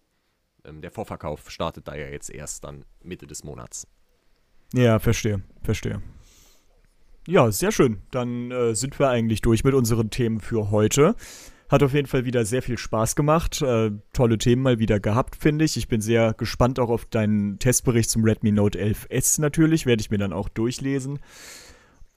ähm, der Vorverkauf startet da ja jetzt erst dann Mitte des Monats. Ja, verstehe, verstehe. Ja, sehr schön. Dann äh, sind wir eigentlich durch mit unseren Themen für heute. Hat auf jeden Fall wieder sehr viel Spaß gemacht. Äh, tolle Themen mal wieder gehabt, finde ich. Ich bin sehr gespannt auch auf deinen Testbericht zum Redmi Note 11S natürlich. Werde ich mir dann auch durchlesen.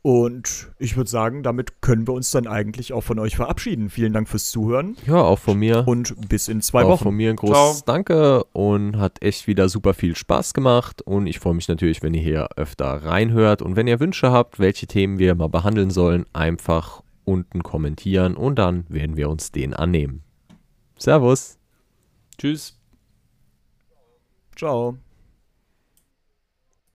Und ich würde sagen, damit können wir uns dann eigentlich auch von euch verabschieden. Vielen Dank fürs Zuhören. Ja, auch von mir. Und bis in zwei auch Wochen. von mir ein großes Danke und hat echt wieder super viel Spaß gemacht. Und ich freue mich natürlich, wenn ihr hier öfter reinhört. Und wenn ihr Wünsche habt, welche Themen wir mal behandeln sollen, einfach unten kommentieren und dann werden wir uns den annehmen. Servus. Tschüss. Ciao.